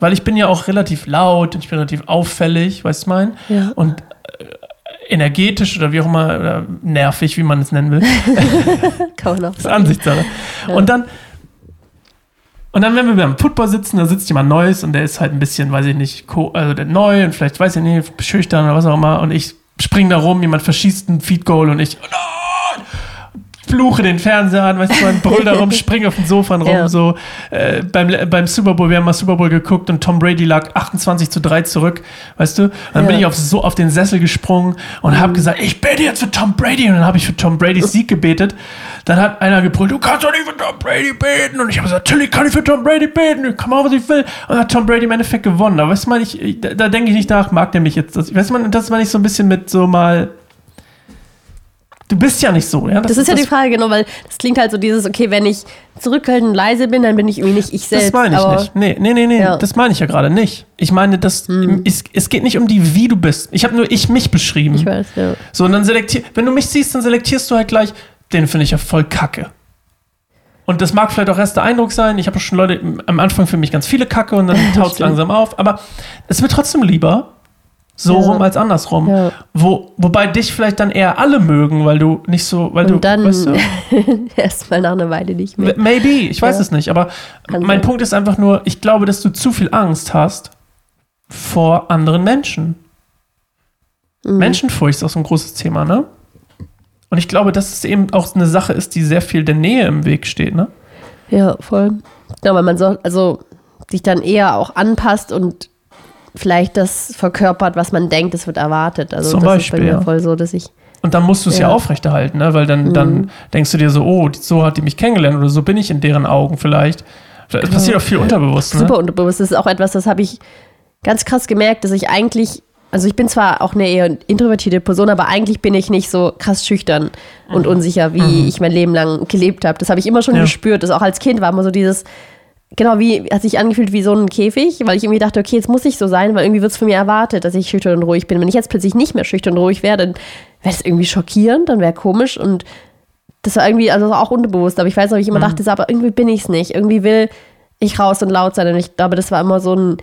Weil ich bin ja auch relativ laut und ich bin relativ auffällig, weißt du mein? Ja. Und äh, energetisch oder wie auch immer, oder nervig, wie man es nennen will. Kann man auch Das ist. Ansichtssache. Und dann, und dann, wenn wir beim Football sitzen, da sitzt jemand Neues und der ist halt ein bisschen, weiß ich nicht, also der neu und vielleicht, weiß ich nicht, schüchtern oder was auch immer und ich spring da rum, jemand verschießt ein Feed Goal und ich, oh nein! Fluche den Fernseher an, weißt du, man brüll da rum, springe auf den Sofa rum, Ja. so. Äh, beim, beim Super Bowl, wir haben mal Super Bowl geguckt und Tom Brady lag 28 zu 3 zurück, weißt du? Und dann bin Ja. ich auf, so auf den Sessel gesprungen und habe gesagt, ich bete jetzt für Tom Brady. Und dann habe ich für Tom Bradys Sieg gebetet. Dann hat einer gebrüllt, du kannst doch nicht für Tom Brady beten. Und ich habe gesagt, natürlich kann ich für Tom Brady beten. Ich kann machen, was ich will. Und dann hat Tom Brady im Endeffekt gewonnen. Aber weißt du, man, ich, ich, da, da denke ich nicht nach, mag der mich jetzt? Das, weißt du, man, das meine ich so ein bisschen mit so mal. Du bist ja nicht so, ja? Das ist ja die Frage, genau, weil das klingt halt so dieses, okay, wenn ich zurückhaltend leise bin, dann bin ich irgendwie nicht ich selbst. Das meine ich aber nicht. Nee, nee, nee, nee. Ja. Hm. Das meine ich ja gerade nicht. Ich meine, das, es, es geht nicht um die, wie du bist. Ich habe nur ich mich beschrieben. Ich weiß, ja. So, und dann selektier, wenn du mich siehst, dann selektierst du halt gleich, den finde ich ja voll kacke. Und das mag vielleicht auch erst der Eindruck sein. Ich habe schon Leute am Anfang für mich ganz viele Kacke und dann taut es langsam auf. Aber es wird trotzdem lieber so Ja. rum als andersrum. Ja. Wo, wobei dich vielleicht dann eher alle mögen, weil du nicht so, weil Und du, dann weißt du, erstmal nach einer Weile nicht mehr. maybe, ich weiß Ja. es nicht. Aber Kann mein sein. Punkt ist einfach nur, ich glaube, dass du zu viel Angst hast vor anderen Menschen. Mhm. Menschenfurcht ist auch so ein großes Thema, ne? Und ich glaube, dass es eben auch eine Sache ist, die sehr viel der Nähe im Weg steht, ne? Ja, voll. Ja, weil man so, also sich dann eher auch anpasst und vielleicht das verkörpert, was man denkt, es wird erwartet. Also Zum das Beispiel, ist bei mir ja. voll so, dass ich Und dann musst du es ja. Ja. Mhm. aufrechterhalten, ne? Weil dann, dann denkst du dir so, oh, so hat die mich kennengelernt oder so bin ich in deren Augen vielleicht. Es passiert auch viel unterbewusst, ne? super unterbewusst. Das ist auch etwas, das habe ich ganz krass gemerkt, dass ich eigentlich, also ich bin zwar auch eine eher introvertierte Person, aber eigentlich bin ich nicht so krass schüchtern und unsicher, wie ich mein Leben lang gelebt habe. Das habe ich immer schon Mhm. Ja. gespürt. Das auch als Kind war immer so dieses, genau wie, hat sich angefühlt wie so ein Käfig, weil ich irgendwie dachte, okay, jetzt muss ich so sein, weil irgendwie wird es von mir erwartet, dass ich schüchtern und ruhig bin. Wenn ich jetzt plötzlich nicht mehr schüchtern und ruhig wäre, dann wäre das irgendwie schockierend, dann wäre komisch und das war irgendwie, also auch unterbewusst, aber ich weiß noch, wie ich immer dachte, so, aber irgendwie bin ich es nicht. Irgendwie will ich raus und laut sein. Und ich glaube, das war immer so ein,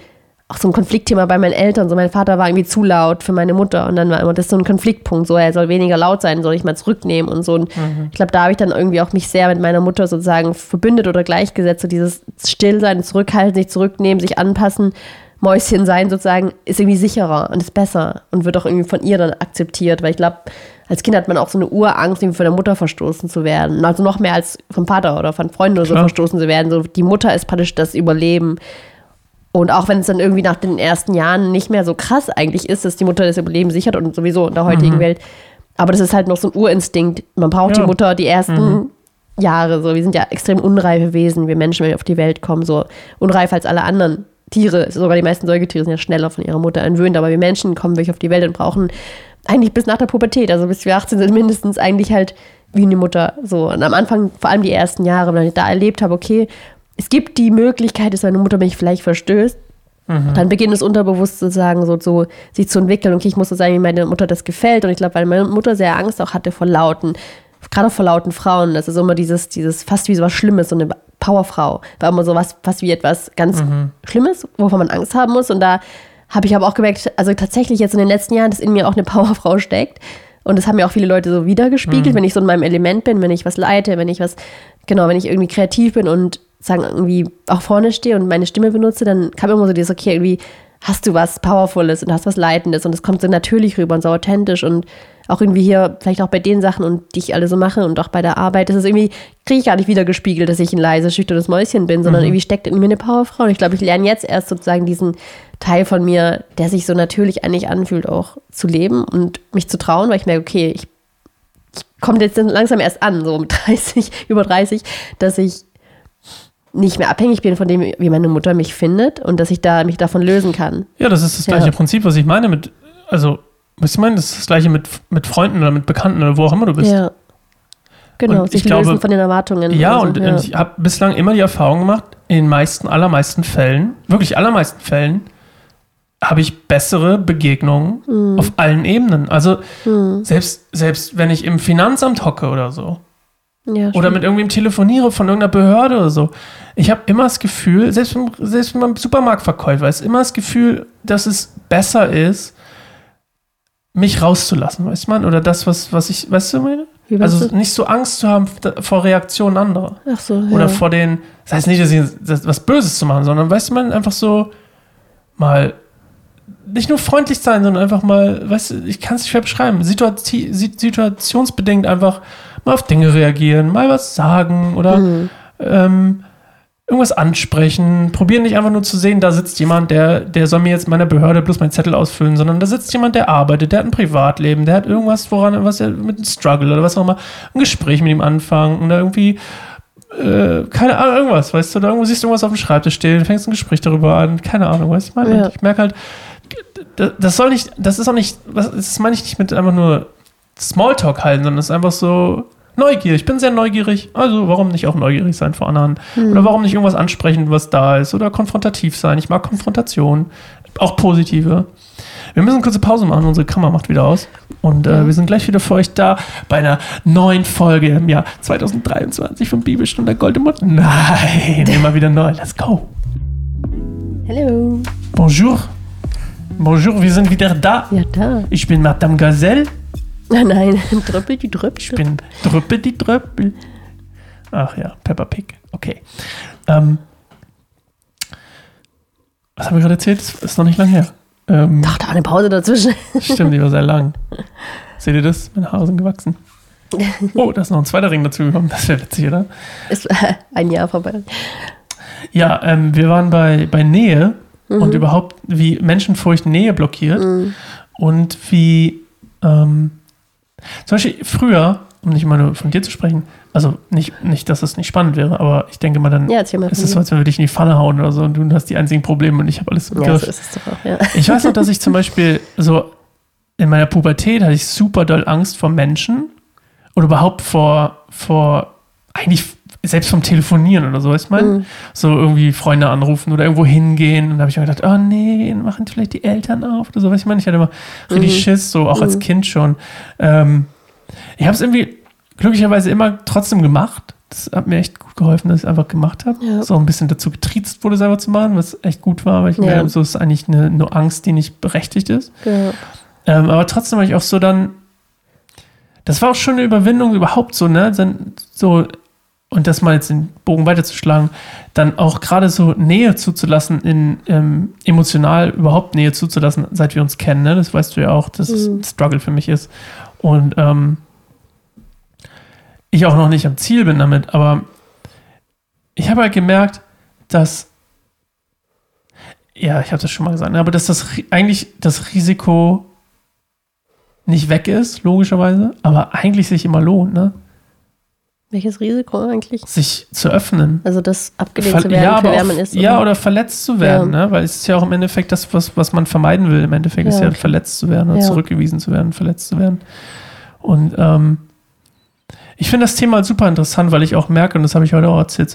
auch so ein Konfliktthema bei meinen Eltern. So, mein Vater war irgendwie zu laut für meine Mutter. Und dann war immer das so ein Konfliktpunkt. So, er soll weniger laut sein, soll ich mal zurücknehmen und so. Und ich glaube, da habe ich dann irgendwie auch mich sehr mit meiner Mutter sozusagen verbündet oder gleichgesetzt. So dieses Stillsein, Zurückhalten, sich zurücknehmen, sich anpassen. Mäuschen sein sozusagen ist irgendwie sicherer und ist besser und wird auch irgendwie von ihr dann akzeptiert, weil ich glaube, als Kind hat man auch so eine Urangst, irgendwie von der Mutter verstoßen zu werden. Also noch mehr als vom Vater oder von Freunden oder so Klar. verstoßen zu werden. So, die Mutter ist praktisch das Überleben. Und auch wenn es dann irgendwie nach den ersten Jahren nicht mehr so krass eigentlich ist, dass die Mutter das Überleben sichert und sowieso in der heutigen Welt. Aber das ist halt noch so ein Urinstinkt. Man braucht Ja. die Mutter die ersten Jahre. So, wir sind ja extrem unreife Wesen, wir Menschen, wenn wir auf die Welt kommen, so unreifer als alle anderen Tiere, sogar die meisten Säugetiere sind ja schneller von ihrer Mutter entwöhnt, aber wir Menschen kommen wirklich auf die Welt und brauchen eigentlich bis nach der Pubertät, also bis wir 18 sind, mindestens eigentlich halt wie eine Mutter. So. Und am Anfang, vor allem die ersten Jahre, wenn ich da erlebt habe, okay, es gibt die Möglichkeit, dass meine Mutter mich vielleicht verstößt, dann beginnt es unterbewusst sozusagen so, so sich zu entwickeln. Okay, ich muss so sagen, wie meine Mutter das gefällt. Und ich glaube, weil meine Mutter sehr Angst auch hatte vor lauten, gerade auch vor lauten Frauen. Das ist immer dieses, dieses fast wie so was Schlimmes, so eine Powerfrau. War immer so was, fast wie etwas ganz Schlimmes, wovon man Angst haben muss. Und da habe ich aber auch gemerkt, also tatsächlich jetzt in den letzten Jahren, dass in mir auch eine Powerfrau steckt. Und das haben mir auch viele Leute so wiedergespiegelt, wenn ich so in meinem Element bin, wenn ich was leite, wenn ich was, genau, wenn ich irgendwie kreativ bin und sagen, irgendwie auch vorne stehe und meine Stimme benutze, dann kam immer so dieses, okay, irgendwie hast du was Powervolles und hast was Leitendes und es kommt so natürlich rüber und so authentisch und auch irgendwie hier, vielleicht auch bei den Sachen und die ich alle so mache und auch bei der Arbeit, das ist irgendwie, kriege ich gar nicht wieder gespiegelt, dass ich ein leises, schüchternes Mäuschen bin, sondern irgendwie steckt in mir eine Powerfrau und ich glaube, ich lerne jetzt erst sozusagen diesen Teil von mir, der sich so natürlich eigentlich anfühlt, auch zu leben und mich zu trauen, weil ich merke, okay, ich, ich komme jetzt langsam erst an, so mit 30, über 30, dass ich nicht mehr abhängig bin von dem, wie meine Mutter mich findet und dass ich da mich davon lösen kann. Ja, das ist das Ja. gleiche Prinzip, was ich meine mit, also, was ich meine, das ist das gleiche mit, mit Freunden oder mit Bekannten oder wo auch immer du bist. Ja. Genau, Und sich ich glaube- lösen von den Erwartungen. Ja, so, und, und ich habe bislang immer die Erfahrung gemacht, in den meisten, allermeisten Fällen, wirklich allermeisten Fällen, habe ich bessere Begegnungen Mhm. auf allen Ebenen. Also selbst, selbst wenn ich im Finanzamt hocke oder so, ja, oder mit irgendwem telefoniere von irgendeiner Behörde oder so. Ich habe immer das Gefühl, selbst, selbst beim Supermarktverkäufer ist immer das Gefühl, dass es besser ist, mich rauszulassen, weißt man? Oder das, was, was ich, weißt du, meine? Also du? nicht so Angst zu haben vor Reaktionen anderer. Ach so, ja. Oder vor den, das heißt nicht, dass ich das, was Böses zu machen, sondern weißt du, man einfach so mal nicht nur freundlich sein, sondern einfach mal, weißt du, ich kann es nicht schwer beschreiben, Situati si- situationsbedingt einfach mal auf Dinge reagieren, mal was sagen oder Mhm. ähm, irgendwas ansprechen. Probieren nicht einfach nur zu sehen, da sitzt jemand, der, der soll mir jetzt meiner Behörde bloß meinen Zettel ausfüllen, sondern da sitzt jemand, der arbeitet, der hat ein Privatleben, der hat irgendwas, woran, was er mit einem Struggle oder was auch immer, ein Gespräch mit ihm anfangen oder irgendwie äh, keine Ahnung, irgendwas, weißt du, oder irgendwo siehst du irgendwas auf dem Schreibtisch stehen, fängst ein Gespräch darüber an, keine Ahnung, weißt du, ich meine, Ja. ich merke halt, das, soll nicht, das ist auch nicht, das meine ich nicht mit einfach nur Smalltalk halten, sondern es ist einfach so Neugier. Ich bin sehr neugierig, also warum nicht auch neugierig sein vor anderen? Oder warum nicht irgendwas ansprechen, was da ist? Oder konfrontativ sein. Ich mag Konfrontation, auch positive. Wir müssen eine kurze Pause machen, unsere Kamera macht wieder aus. Und äh, wir sind gleich wieder für euch da bei einer neuen Folge im Jahr 2023 von Bibelstunde Mutter. Nein, immer wieder neu. Let's go. Hello. Bonjour. Bonjour, wir sind wieder da. Ja, da. Ich bin Madame Gazelle. Nein, Dröppel, die Dröppel. Ich bin Drüppel die Dröppel. Ach ja, Peppa Pig. Okay. Ähm, was haben wir gerade erzählt? Das ist noch nicht lang her. Ähm, Ach, da war eine Pause dazwischen. stimmt, die war sehr lang. Seht ihr das? Meine Haare sind gewachsen. Oh, da ist noch ein zweiter Ring dazu gekommen. Das wäre witzig, oder? Ist ein Jahr vorbei. Ja, ähm, wir waren bei, bei Nähe und überhaupt, wie Menschenfurcht Nähe blockiert und wie ähm, zum Beispiel früher, um nicht mal nur von dir zu sprechen, also nicht, nicht, dass das nicht spannend wäre, aber ich denke mal dann, Ja, mal. es ist so, dir. als wenn wir dich in die Pfanne hauen oder so und du hast die einzigen Probleme und ich habe alles im ja, Griff. so ist es doch auch, ja. Ich weiß noch, dass ich zum Beispiel so in meiner Pubertät hatte ich super doll Angst vor Menschen oder überhaupt vor, vor eigentlich selbst vom Telefonieren oder so, weißt du? Mhm. So irgendwie Freunde anrufen oder irgendwo hingehen und da habe ich mir gedacht, oh nee, machen vielleicht die Eltern auf oder so, weißt du, ich meine, ich hatte immer richtig Mhm. Schiss, so auch als Mhm. Kind schon. Ähm, ich habe es irgendwie glücklicherweise immer trotzdem gemacht. Das hat mir echt gut geholfen, dass ich es einfach gemacht habe. Ja. So ein bisschen dazu getriezt wurde, selber zu machen, was echt gut war, weil ich Ja. mir so ist eigentlich eine, eine Angst, die nicht berechtigt ist. Ja. Ähm, aber trotzdem war ich auch so dann, das war auch schon eine Überwindung überhaupt so, ne? So, und das mal jetzt den Bogen weiterzuschlagen, dann auch gerade so Nähe zuzulassen, in ähm, emotional überhaupt Nähe zuzulassen, seit wir uns kennen, ne? Das weißt du ja auch, dass es ein Struggle für mich ist. Und ähm, ich auch noch nicht am Ziel bin damit, aber ich habe halt gemerkt, dass ja, ich habe das schon mal gesagt, ne, aber dass das eigentlich das Risiko nicht weg ist, logischerweise, aber eigentlich sich immer lohnt, ne? Welches Risiko eigentlich? sich zu öffnen. Also das abgelehnt zu werden, ja, für wer man ist. ja, oder verletzt zu werden, ne? weil es ist ja auch im Endeffekt das, was, was man vermeiden will. Im Endeffekt ist Ja, ja okay. verletzt zu werden oder Ja. zurückgewiesen zu werden, verletzt zu werden. Und ähm, ich finde das Thema super interessant, weil ich auch merke, und das habe ich heute auch erzählt,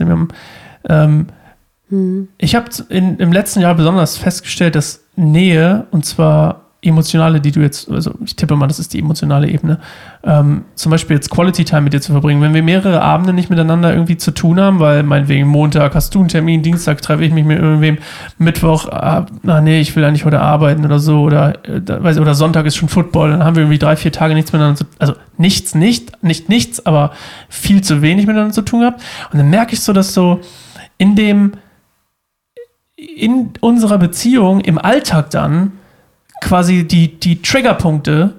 ähm, Hm. ich habe im letzten Jahr besonders festgestellt, dass Nähe, und zwar emotionale, die du jetzt, also ich tippe mal, das ist die emotionale Ebene, ähm, zum Beispiel jetzt Quality Time mit dir zu verbringen. Wenn wir mehrere Abende nicht miteinander irgendwie zu tun haben, weil meinetwegen Montag hast du einen Termin, Dienstag treffe ich mich mit irgendwem, Mittwoch, ah, na nee, ich will eigentlich heute arbeiten oder so, oder, äh, oder Sonntag ist schon Football, dann haben wir irgendwie drei, vier Tage nichts miteinander zu also nichts, nicht, nicht nichts, aber viel zu wenig miteinander zu tun gehabt. Und dann merke ich so, dass so in dem, in unserer Beziehung im Alltag dann quasi die, die Triggerpunkte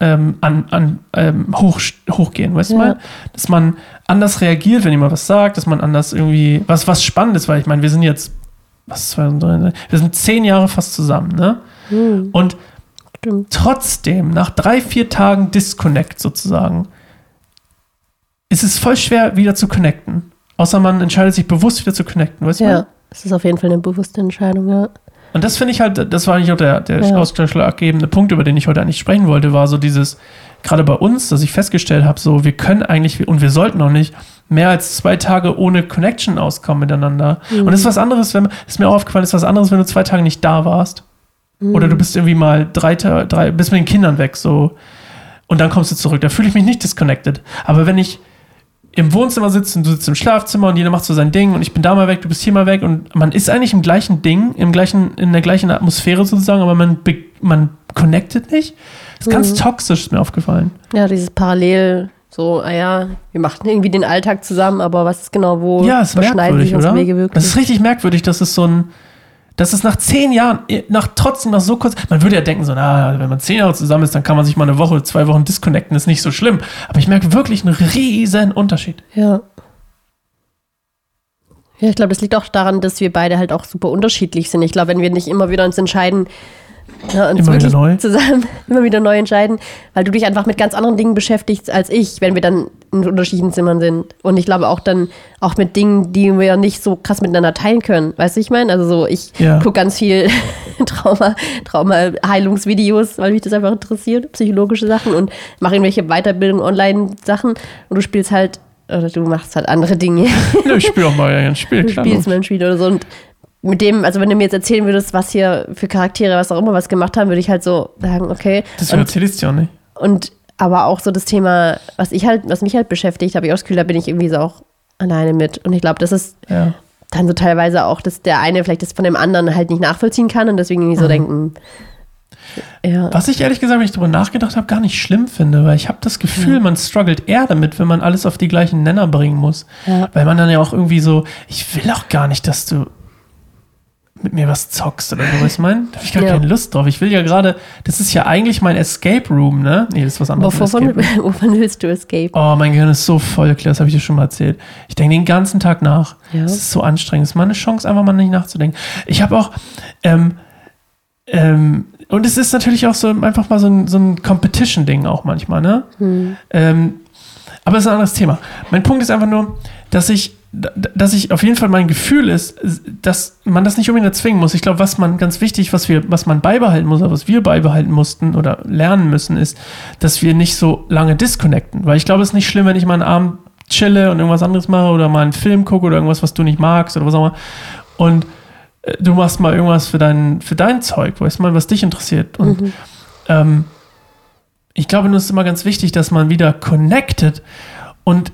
ähm, an, an, ähm, hoch, hochgehen, weißt du Ja. mal? Dass man anders reagiert, wenn jemand was sagt, dass man anders irgendwie, was, was spannend ist, weil ich meine, wir sind jetzt, was, 2003, wir sind zehn Jahre fast zusammen, ne? Hm, Und stimmt. trotzdem, nach drei, vier Tagen Disconnect sozusagen, ist es voll schwer, wieder zu connecten. Außer man entscheidet sich bewusst wieder zu connecten, weißt du? Ja, es ist auf jeden Fall eine bewusste Entscheidung, ja. Und das finde ich halt, das war eigentlich auch der, der Ja. ausschlaggebende Punkt, über den ich heute eigentlich sprechen wollte, war so dieses, gerade bei uns, dass ich festgestellt habe, so, wir können eigentlich, und wir sollten auch nicht, mehr als zwei Tage ohne Connection auskommen miteinander. Mhm. Und es ist was anderes, wenn, ist mir auch aufgefallen, ist was anderes, wenn du zwei Tage nicht da warst. Mhm. Oder du bist irgendwie mal drei, Ta- drei bist mit den Kindern weg, so. Und dann kommst du zurück. Da fühle ich mich nicht disconnected. Aber wenn ich im Wohnzimmer sitze und du sitzt im Schlafzimmer und jeder macht so sein Ding und ich bin da mal weg, du bist hier mal weg und man ist eigentlich im gleichen Ding, im gleichen, in der gleichen Atmosphäre sozusagen, aber man, man connected nicht. Das ist ganz Mhm. toxisch, ist mir aufgefallen. Ja, dieses Parallel, so, ah ja, wir machen irgendwie den Alltag zusammen, aber was ist genau wo? Ja, ist merkwürdig, oder? Wege wirklich? Das ist richtig merkwürdig, dass es so ein, dass es nach zehn Jahren, nach trotzdem nach so kurz, man würde ja denken, so, na, wenn man zehn Jahre zusammen ist, dann kann man sich mal eine Woche, zwei Wochen disconnecten, ist nicht so schlimm. Aber ich merke wirklich einen riesen Unterschied. Ja. Ja, ich glaube, das liegt auch daran, dass wir beide halt auch super unterschiedlich sind. Ich glaube, wenn wir nicht immer wieder uns entscheiden, ja, uns Immer wieder neu. zusammen immer wieder neu entscheiden, weil du dich einfach mit ganz anderen Dingen beschäftigst als ich, wenn wir dann in unterschiedlichen Zimmern sind. Und ich glaube auch dann auch mit Dingen, die wir nicht so krass miteinander teilen können. Weißt du, ich meine? Also so, ich Ja. gucke ganz viel Trauma, Trauma-Heilungsvideos, weil mich das einfach interessiert, psychologische Sachen und mache irgendwelche Weiterbildung, Online-Sachen und du spielst halt, oder du machst halt andere Dinge. Nö, ich spiele auch mal ein Spiel, Du spielst mal ein Spiel oder so. Und mit dem, also wenn du mir jetzt erzählen würdest, was hier für Charaktere, was auch immer, was gemacht haben, würde ich halt so sagen, okay. Deswegen Und, erzähl ich es dir auch nicht. und aber auch so das Thema, was ich halt, was mich halt beschäftigt, habe ich auch das Gefühl, da bin ich irgendwie so auch alleine mit. Und ich glaube, das ist Ja. dann so teilweise auch, dass der eine vielleicht das von dem anderen halt nicht nachvollziehen kann und deswegen irgendwie so Mhm. denken. Ja. Was ich ehrlich gesagt, wenn ich darüber nachgedacht habe, gar nicht schlimm finde, weil ich habe das Gefühl, man struggelt eher damit, wenn man alles auf die gleichen Nenner bringen muss. Ja. Weil man dann ja auch irgendwie so, ich will auch gar nicht, dass du mit mir was zockst oder so, was ich meine? Da habe ich gar Ja. keine Lust drauf. Ich will ja gerade, das ist ja eigentlich mein Escape Room, ne? Nee, das ist was anderes. Wovon, wovon willst du escape? Oh, mein Gehirn ist so voll, Claire, das habe ich dir schon mal erzählt. Ich denke den ganzen Tag nach. Ja. Das ist so anstrengend. Das ist mal eine Chance, einfach mal nicht nachzudenken. Ich habe auch, ähm, ähm, und es ist natürlich auch so einfach mal so ein, so ein Competition-Ding auch manchmal, ne? Hm. Ähm, aber das ist ein anderes Thema. Mein Punkt ist einfach nur, dass ich, dass ich auf jeden Fall mein Gefühl ist, dass man das nicht unbedingt erzwingen muss. Ich glaube, was man ganz wichtig, was wir, was man beibehalten muss, oder was wir beibehalten mussten oder lernen müssen, ist, dass wir nicht so lange disconnecten. Weil ich glaube, es ist nicht schlimm, wenn ich mal einen Abend chille und irgendwas anderes mache oder mal einen Film gucke oder irgendwas, was du nicht magst oder was auch immer. Und äh, du machst mal irgendwas für dein, für dein Zeug, weißt du mal, was dich interessiert. Und Mhm. ähm, ich glaube, nur ist immer ganz wichtig, dass man wieder connected. Und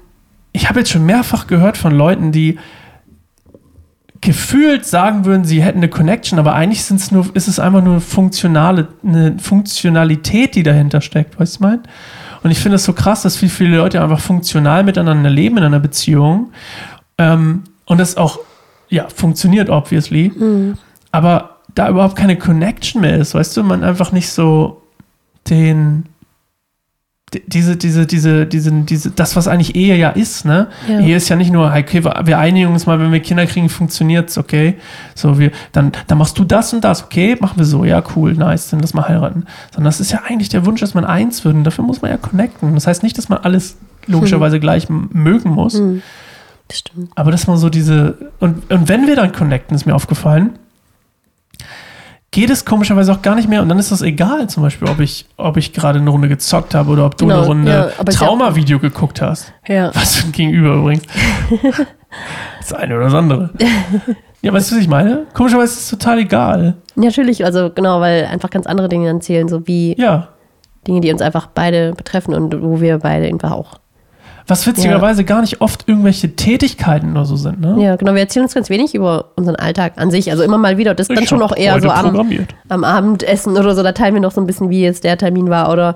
ich habe jetzt schon mehrfach gehört von Leuten, die gefühlt sagen würden, sie hätten eine Connection, aber eigentlich sind's nur, ist es einfach nur funktionale, eine Funktionalität, die dahinter steckt, weißt du, mein? Und ich finde es so krass, dass viel, viele Leute einfach funktional miteinander leben in einer Beziehung. Ähm, und das auch, ja, funktioniert, obviously. Aber da überhaupt keine Connection mehr ist, weißt du, man einfach nicht so den, die- diese, diese, diese, diesen, diese, das, was eigentlich Ehe ja ist, ne? Ja. Ehe ist ja nicht nur, okay, wir einigen uns mal, wenn wir Kinder kriegen, funktioniert's, okay? So, wir, dann, dann machst du das und das, okay? Machen wir so, ja, cool, nice, dann lass mal heiraten. Sondern das ist ja eigentlich der Wunsch, dass man eins wird und dafür muss man ja connecten. Das heißt nicht, dass man alles logischerweise gleich m- mögen muss. Hm. Das stimmt. Aber dass man so diese. Und, und wenn wir dann connecten, ist mir aufgefallen, geht es komischerweise auch gar nicht mehr. Und dann ist das egal, zum Beispiel, ob ich, ob ich gerade eine Runde gezockt habe oder ob du Genau, eine Runde ja, Trauma-Video geguckt hast. Ja. Was für ein Gegenüber übrigens. das eine oder das andere. Ja, weißt du, was ich meine? Komischerweise ist es total egal. Natürlich, also genau, weil einfach ganz andere Dinge dann zählen, so wie Ja. Dinge, die uns einfach beide betreffen und wo wir beide einfach auch. Was witzigerweise gar nicht oft irgendwelche Tätigkeiten oder so sind, ne? Ja, genau, wir erzählen uns ganz wenig über unseren Alltag an sich, also immer mal wieder. Das ist dann schon noch eher so am, am Abendessen oder so, da teilen wir noch so ein bisschen, wie jetzt der Termin war oder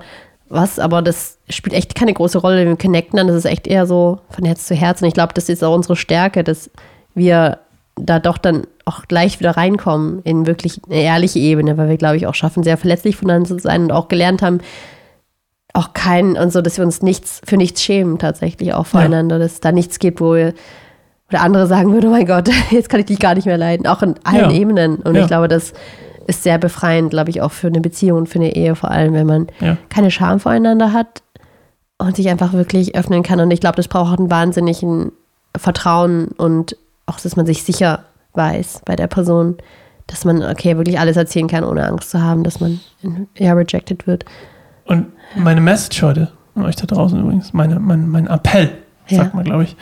was, aber das spielt echt keine große Rolle. Wir connecten dann, das ist echt eher so von Herz zu Herz. Und ich glaube, das ist auch unsere Stärke, dass wir da doch dann auch gleich wieder reinkommen in wirklich eine ehrliche Ebene, weil wir, glaube ich, auch schaffen, sehr verletzlich voneinander zu sein und auch gelernt haben, auch kein und so, dass wir uns nichts für nichts schämen tatsächlich auch voreinander, dass es da nichts gibt, wo wir oder andere sagen würden, oh mein Gott, jetzt kann ich dich gar nicht mehr leiden, auch in allen Ja. Ebenen. Und Ja. ich glaube, das ist sehr befreiend, glaube ich, auch für eine Beziehung und für eine Ehe, vor allem, wenn man Ja. keine Scham voreinander hat und sich einfach wirklich öffnen kann. Und ich glaube, das braucht auch einen wahnsinnigen Vertrauen und auch, dass man sich sicher weiß bei der Person, dass man, okay, wirklich alles erzählen kann, ohne Angst zu haben, dass man ja rejected wird. Und meine Message heute, an euch da draußen übrigens, meine, mein, mein Appell, Ja. sagt man, glaube ich,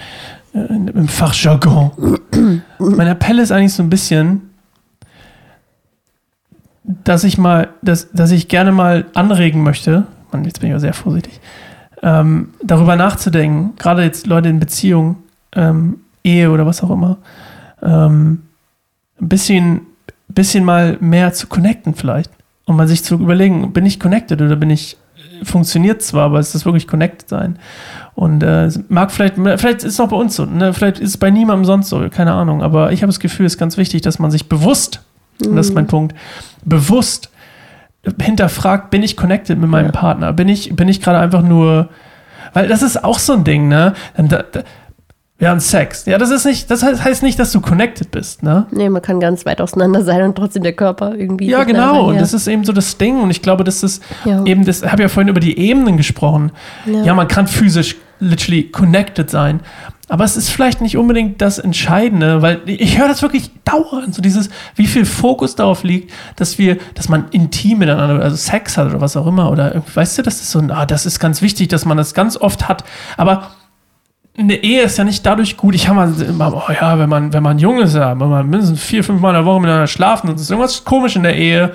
äh, im Fachjargon. mein Appell ist eigentlich so ein bisschen, dass ich mal, dass, dass ich gerne mal anregen möchte, Mann, jetzt bin ich aber sehr vorsichtig, ähm, darüber nachzudenken, gerade jetzt Leute in Beziehung, ähm, Ehe oder was auch immer, ähm, ein bisschen, bisschen mal mehr zu connecten vielleicht. Und mal sich zu überlegen, bin ich connected oder bin ich, funktioniert zwar, aber ist das wirklich connected sein? Und äh, mag vielleicht, vielleicht ist es auch bei uns so, ne? vielleicht ist es bei niemandem sonst so, keine Ahnung, aber ich habe das Gefühl, es ist ganz wichtig, dass man sich bewusst, und das ist mein Punkt, bewusst hinterfragt, bin ich connected mit meinem Ja. Partner? Bin ich, bin ich gerade einfach nur, weil das ist auch so ein Ding, ne? Dann Da, da, wir haben Sex. Ja, das ist nicht, das heißt, nicht, dass du connected bist, ne? Nee, man kann ganz weit auseinander sein und trotzdem der Körper irgendwie. Ja, genau. Und ja. das ist eben so das Ding. Und ich glaube, das ist Ja. eben das, ich habe ja vorhin über die Ebenen gesprochen. Ja. Ja. man kann physisch literally connected sein. Aber es ist vielleicht nicht unbedingt das Entscheidende, weil ich höre das wirklich dauernd, so dieses, wie viel Fokus darauf liegt, dass wir, dass man intim miteinander, also Sex hat oder was auch immer, oder weißt du, das ist so, ein, ah, das ist ganz wichtig, dass man das ganz oft hat. Aber eine Ehe ist ja nicht dadurch gut. Ich habe mal immer, oh ja, wenn man, wenn man jung ist, ja, wenn man mindestens vier, fünf Mal in der Woche miteinander schlafen und es ist irgendwas komisch in der Ehe.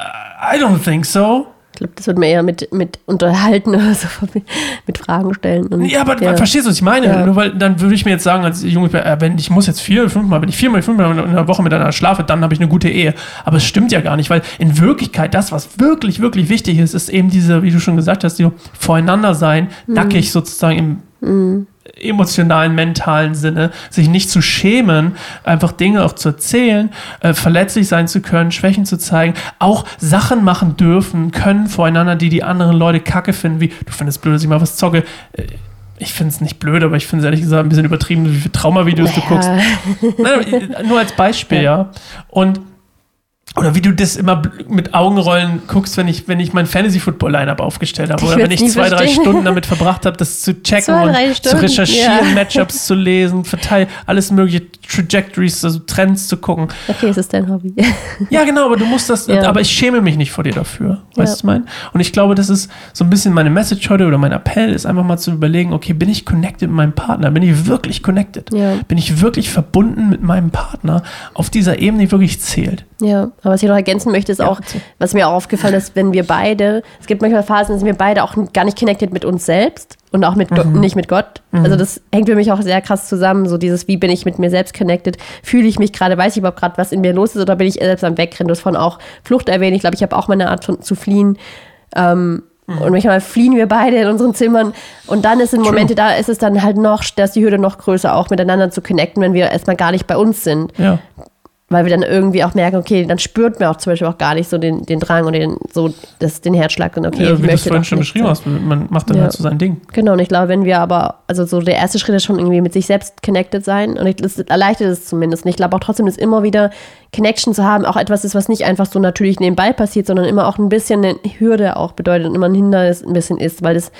I don't think so. Ich glaube, das wird man eher mit, mit unterhalten oder so, mit Fragen stellen. Und, Ja, aber verstehst du, was ich meine? Ja. Nur weil dann würde ich mir jetzt sagen, als Junge, äh, wenn ich muss jetzt vier, fünf Mal, wenn ich viermal, fünfmal in der Woche miteinander schlafe, dann habe ich eine gute Ehe. Aber es stimmt ja gar nicht, weil in Wirklichkeit das, was wirklich, wirklich wichtig ist, ist eben diese, wie du schon gesagt hast, die voreinander sein, nackig sozusagen im emotionalen, mentalen Sinne, sich nicht zu schämen, einfach Dinge auch zu erzählen, äh, verletzlich sein zu können, Schwächen zu zeigen, auch Sachen machen dürfen können voreinander, die die anderen Leute kacke finden, wie du findest blöd, dass ich mal was zocke. Äh, Ich finde es nicht blöd, aber ich finde es ehrlich gesagt ein bisschen übertrieben, wie viele Traumavideos du guckst. ja, Nein, äh, nur als Beispiel, ja. Und oder wie du das immer mit Augenrollen guckst, wenn ich, wenn ich mein Fantasy-Football-Line-Up aufgestellt habe. Ich Oder wenn ich zwei, drei verstehen. Stunden damit verbracht habe, das zu checken Zwei, drei und zu recherchieren, ja. Matchups zu lesen, verteilen, alles mögliche Trajectories, also Trends zu gucken. okay, es ist dein Hobby. Ja, genau, aber du musst das, Ja. aber ich schäme mich nicht vor dir dafür. Weißt du, Ja. was ich meine? Und ich glaube, das ist so ein bisschen meine Message heute oder mein Appell, ist einfach mal zu überlegen, okay, bin ich connected mit meinem Partner? Bin ich wirklich connected? Ja. Bin ich wirklich verbunden mit meinem Partner auf dieser Ebene, die wirklich zählt? Ja, aber was ich noch ergänzen möchte, ist auch, was mir auch aufgefallen ist, wenn wir beide, es gibt manchmal Phasen, sind wir beide auch gar nicht connected mit uns selbst und auch mit Mhm. nicht mit Gott. Also das hängt für mich auch sehr krass zusammen, so dieses, wie bin ich mit mir selbst connected? Fühle ich mich gerade, weiß ich überhaupt gerade, was in mir los ist oder bin ich selbst am Wegrennen? Du hast vorhin auch Flucht erwähnt, ich glaube, ich habe auch meine Art von, zu fliehen. Ähm, Mhm. Und manchmal fliehen wir beide in unseren Zimmern. Und dann ist in Momente, da ist es dann halt noch, da ist die Hürde noch größer, auch miteinander zu connecten, wenn wir erstmal gar nicht bei uns sind Ja. Weil wir dann irgendwie auch merken, okay, dann spürt man auch zum Beispiel auch gar nicht so den, den Drang und den, so das, den Herzschlag und okay, ja ich wie du es vorhin schon beschrieben hast, man macht dann Ja. halt so sein Ding. Genau, und ich glaube, wenn wir aber, also so der erste Schritt ist schon irgendwie mit sich selbst connected sein und ich, das erleichtert es zumindest. Und ich glaube auch trotzdem, dass immer wieder Connection zu haben, auch etwas ist, was nicht einfach so natürlich nebenbei passiert, sondern immer auch ein bisschen eine Hürde auch bedeutet und immer ein Hindernis ein bisschen ist, weil das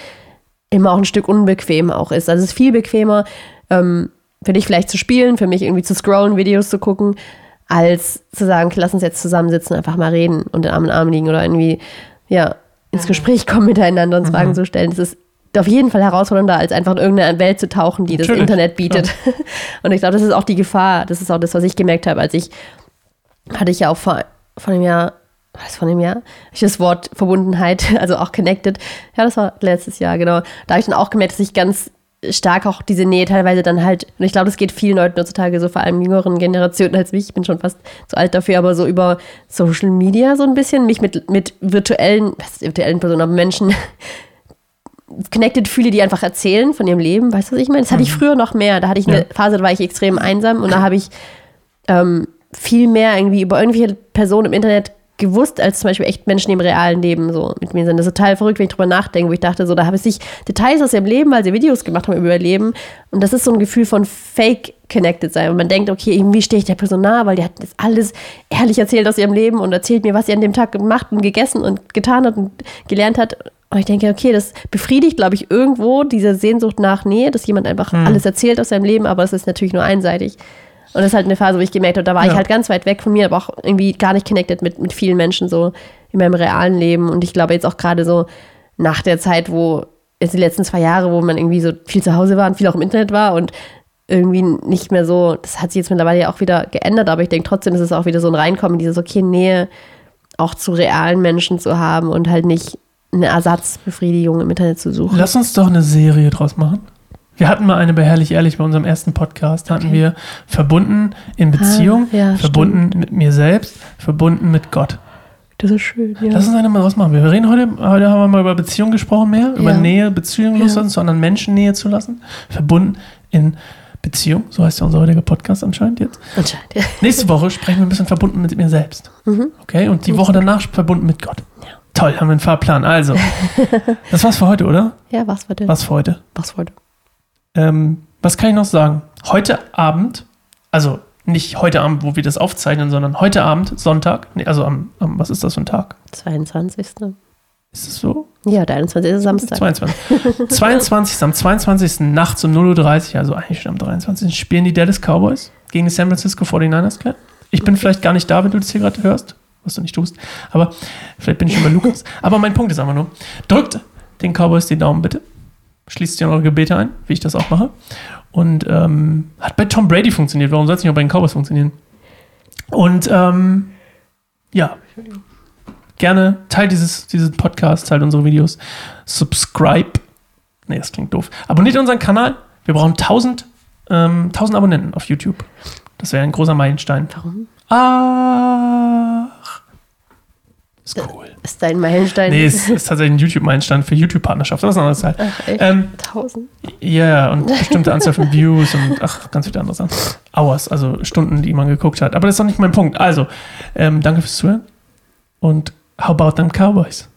immer auch ein Stück unbequem auch ist. Also es ist viel bequemer, ähm, für dich vielleicht zu spielen, für mich irgendwie zu scrollen, Videos zu gucken, als zu sagen, okay, lass uns jetzt zusammensitzen, einfach mal reden und den Arm in Arm liegen oder irgendwie, ja, ins Gespräch kommen miteinander und Fragen Mhm. zu stellen. Das ist auf jeden Fall herausfordernder, als einfach in irgendeine Welt zu tauchen, die das Natürlich, Internet bietet. Und ich glaube, das ist auch die Gefahr. Das ist auch das, was ich gemerkt habe, als ich, hatte ich ja auch vor, vor einem Jahr, was vor einem Jahr? Ich das Wort Verbundenheit, also auch connected. Ja, das war letztes Jahr, genau. Da habe ich dann auch gemerkt, dass ich ganz stark auch diese Nähe teilweise dann halt, und ich glaube, das geht vielen Leuten heutzutage, so vor allem jüngeren Generationen als mich, ich bin schon fast zu alt dafür, aber so über Social Media so ein bisschen, mich mit, mit virtuellen, was ist virtuellen Personen, aber Menschen connected fühle, die einfach erzählen von ihrem Leben, weißt du, was ich meine? Das hatte ich früher noch mehr, da hatte ich eine Ja. Phase, da war ich extrem einsam und da habe ich ähm, viel mehr irgendwie über irgendwelche Personen im Internet gewusst, als zum Beispiel echt Menschen im realen Leben so mit mir sind. Das ist total verrückt, wenn ich drüber nachdenke, wo ich dachte, so, da habe ich sich Details aus ihrem Leben, weil sie Videos gemacht haben über ihr Leben. Und das ist so ein Gefühl von fake connected sein. Und man denkt, okay, irgendwie stehe ich der Person nah, weil die hat das alles ehrlich erzählt aus ihrem Leben und erzählt mir, was sie an dem Tag gemacht und gegessen und getan hat und gelernt hat. Und ich denke, okay, das befriedigt, glaube ich, irgendwo diese Sehnsucht nach Nähe, dass jemand einfach alles erzählt aus seinem Leben, aber es ist natürlich nur einseitig. Und das ist halt eine Phase, wo ich gemerkt habe, da war Ja. ich halt ganz weit weg von mir, aber auch irgendwie gar nicht connected mit, mit vielen Menschen so in meinem realen Leben. Und ich glaube jetzt auch gerade so nach der Zeit, wo jetzt die letzten zwei Jahre, wo man irgendwie so viel zu Hause war und viel auch im Internet war und irgendwie nicht mehr so, das hat sich jetzt mittlerweile ja auch wieder geändert, aber ich denke trotzdem, ist es auch wieder so ein Reinkommen, dieses okay, Nähe auch zu realen Menschen zu haben und halt nicht eine Ersatzbefriedigung im Internet zu suchen. Lass uns doch eine Serie draus machen. Wir hatten mal eine bei Herrlich Ehrlich bei unserem ersten Podcast. Da hatten wir verbunden in Beziehung, Ah, ja, verbunden mit mir selbst, verbunden mit Gott. Das ist schön, ja. Lass uns eine mal draus machen. Wir reden heute, heute haben wir mal über Beziehung gesprochen mehr, über Ja. Nähe, Beziehung Ja. loslassen, zu anderen Menschen Nähe zu lassen. Verbunden in Beziehung, so heißt ja unser heutiger Podcast anscheinend jetzt. Anscheinend, ja. Nächste Woche sprechen wir ein bisschen verbunden mit mir selbst. Mhm. Okay? Und die Woche danach verbunden mit Gott. Toll, haben wir einen Fahrplan. Also, das war's für heute, oder? Ja, was war denn? Was für heute? Was war denn? Ähm, was kann ich noch sagen? Heute Abend, also nicht heute Abend, wo wir das aufzeichnen, sondern heute Abend, Sonntag, nee, also am, am, was ist das für ein Tag? 22. Ist es so? Ja, der 21. ist Samstag. 22. 22. Am 22. nachts um 0.30 Uhr, also eigentlich schon am 23. spielen die Dallas Cowboys gegen die San Francisco 49ers, klar? Ich bin vielleicht gar nicht da, wenn du das hier gerade hörst, was du nicht tust, aber vielleicht bin ich schon bei Lukas. Aber mein Punkt ist einfach nur, drückt den Cowboys die Daumen bitte, schließt ihr eure Gebete ein, wie ich das auch mache. Und ähm, hat bei Tom Brady funktioniert, warum soll es nicht auch bei den Cowboys funktionieren? Und ähm, ja, gerne teilt dieses, diesen Podcast, teilt unsere Videos, subscribe. Nee, das klingt doof. Abonniert unseren Kanal. Wir brauchen 1000, ähm, 1000 Abonnenten auf YouTube. Das wäre ein großer Meilenstein. Warum? Ach. Ist cool. Ist dein Meilenstein? Nee, es ist tatsächlich ein YouTube-Meilenstein für YouTube-Partnerschaft. Das ist eine andere Zeit. Ach, echt? Ähm, 1000? ja, und bestimmte Anzahl von Views und ach, ganz viele andere Sachen. Hours, also Stunden, die man geguckt hat. Aber das ist doch nicht mein Punkt. Also, ähm, danke fürs Zuhören und how about them Cowboys?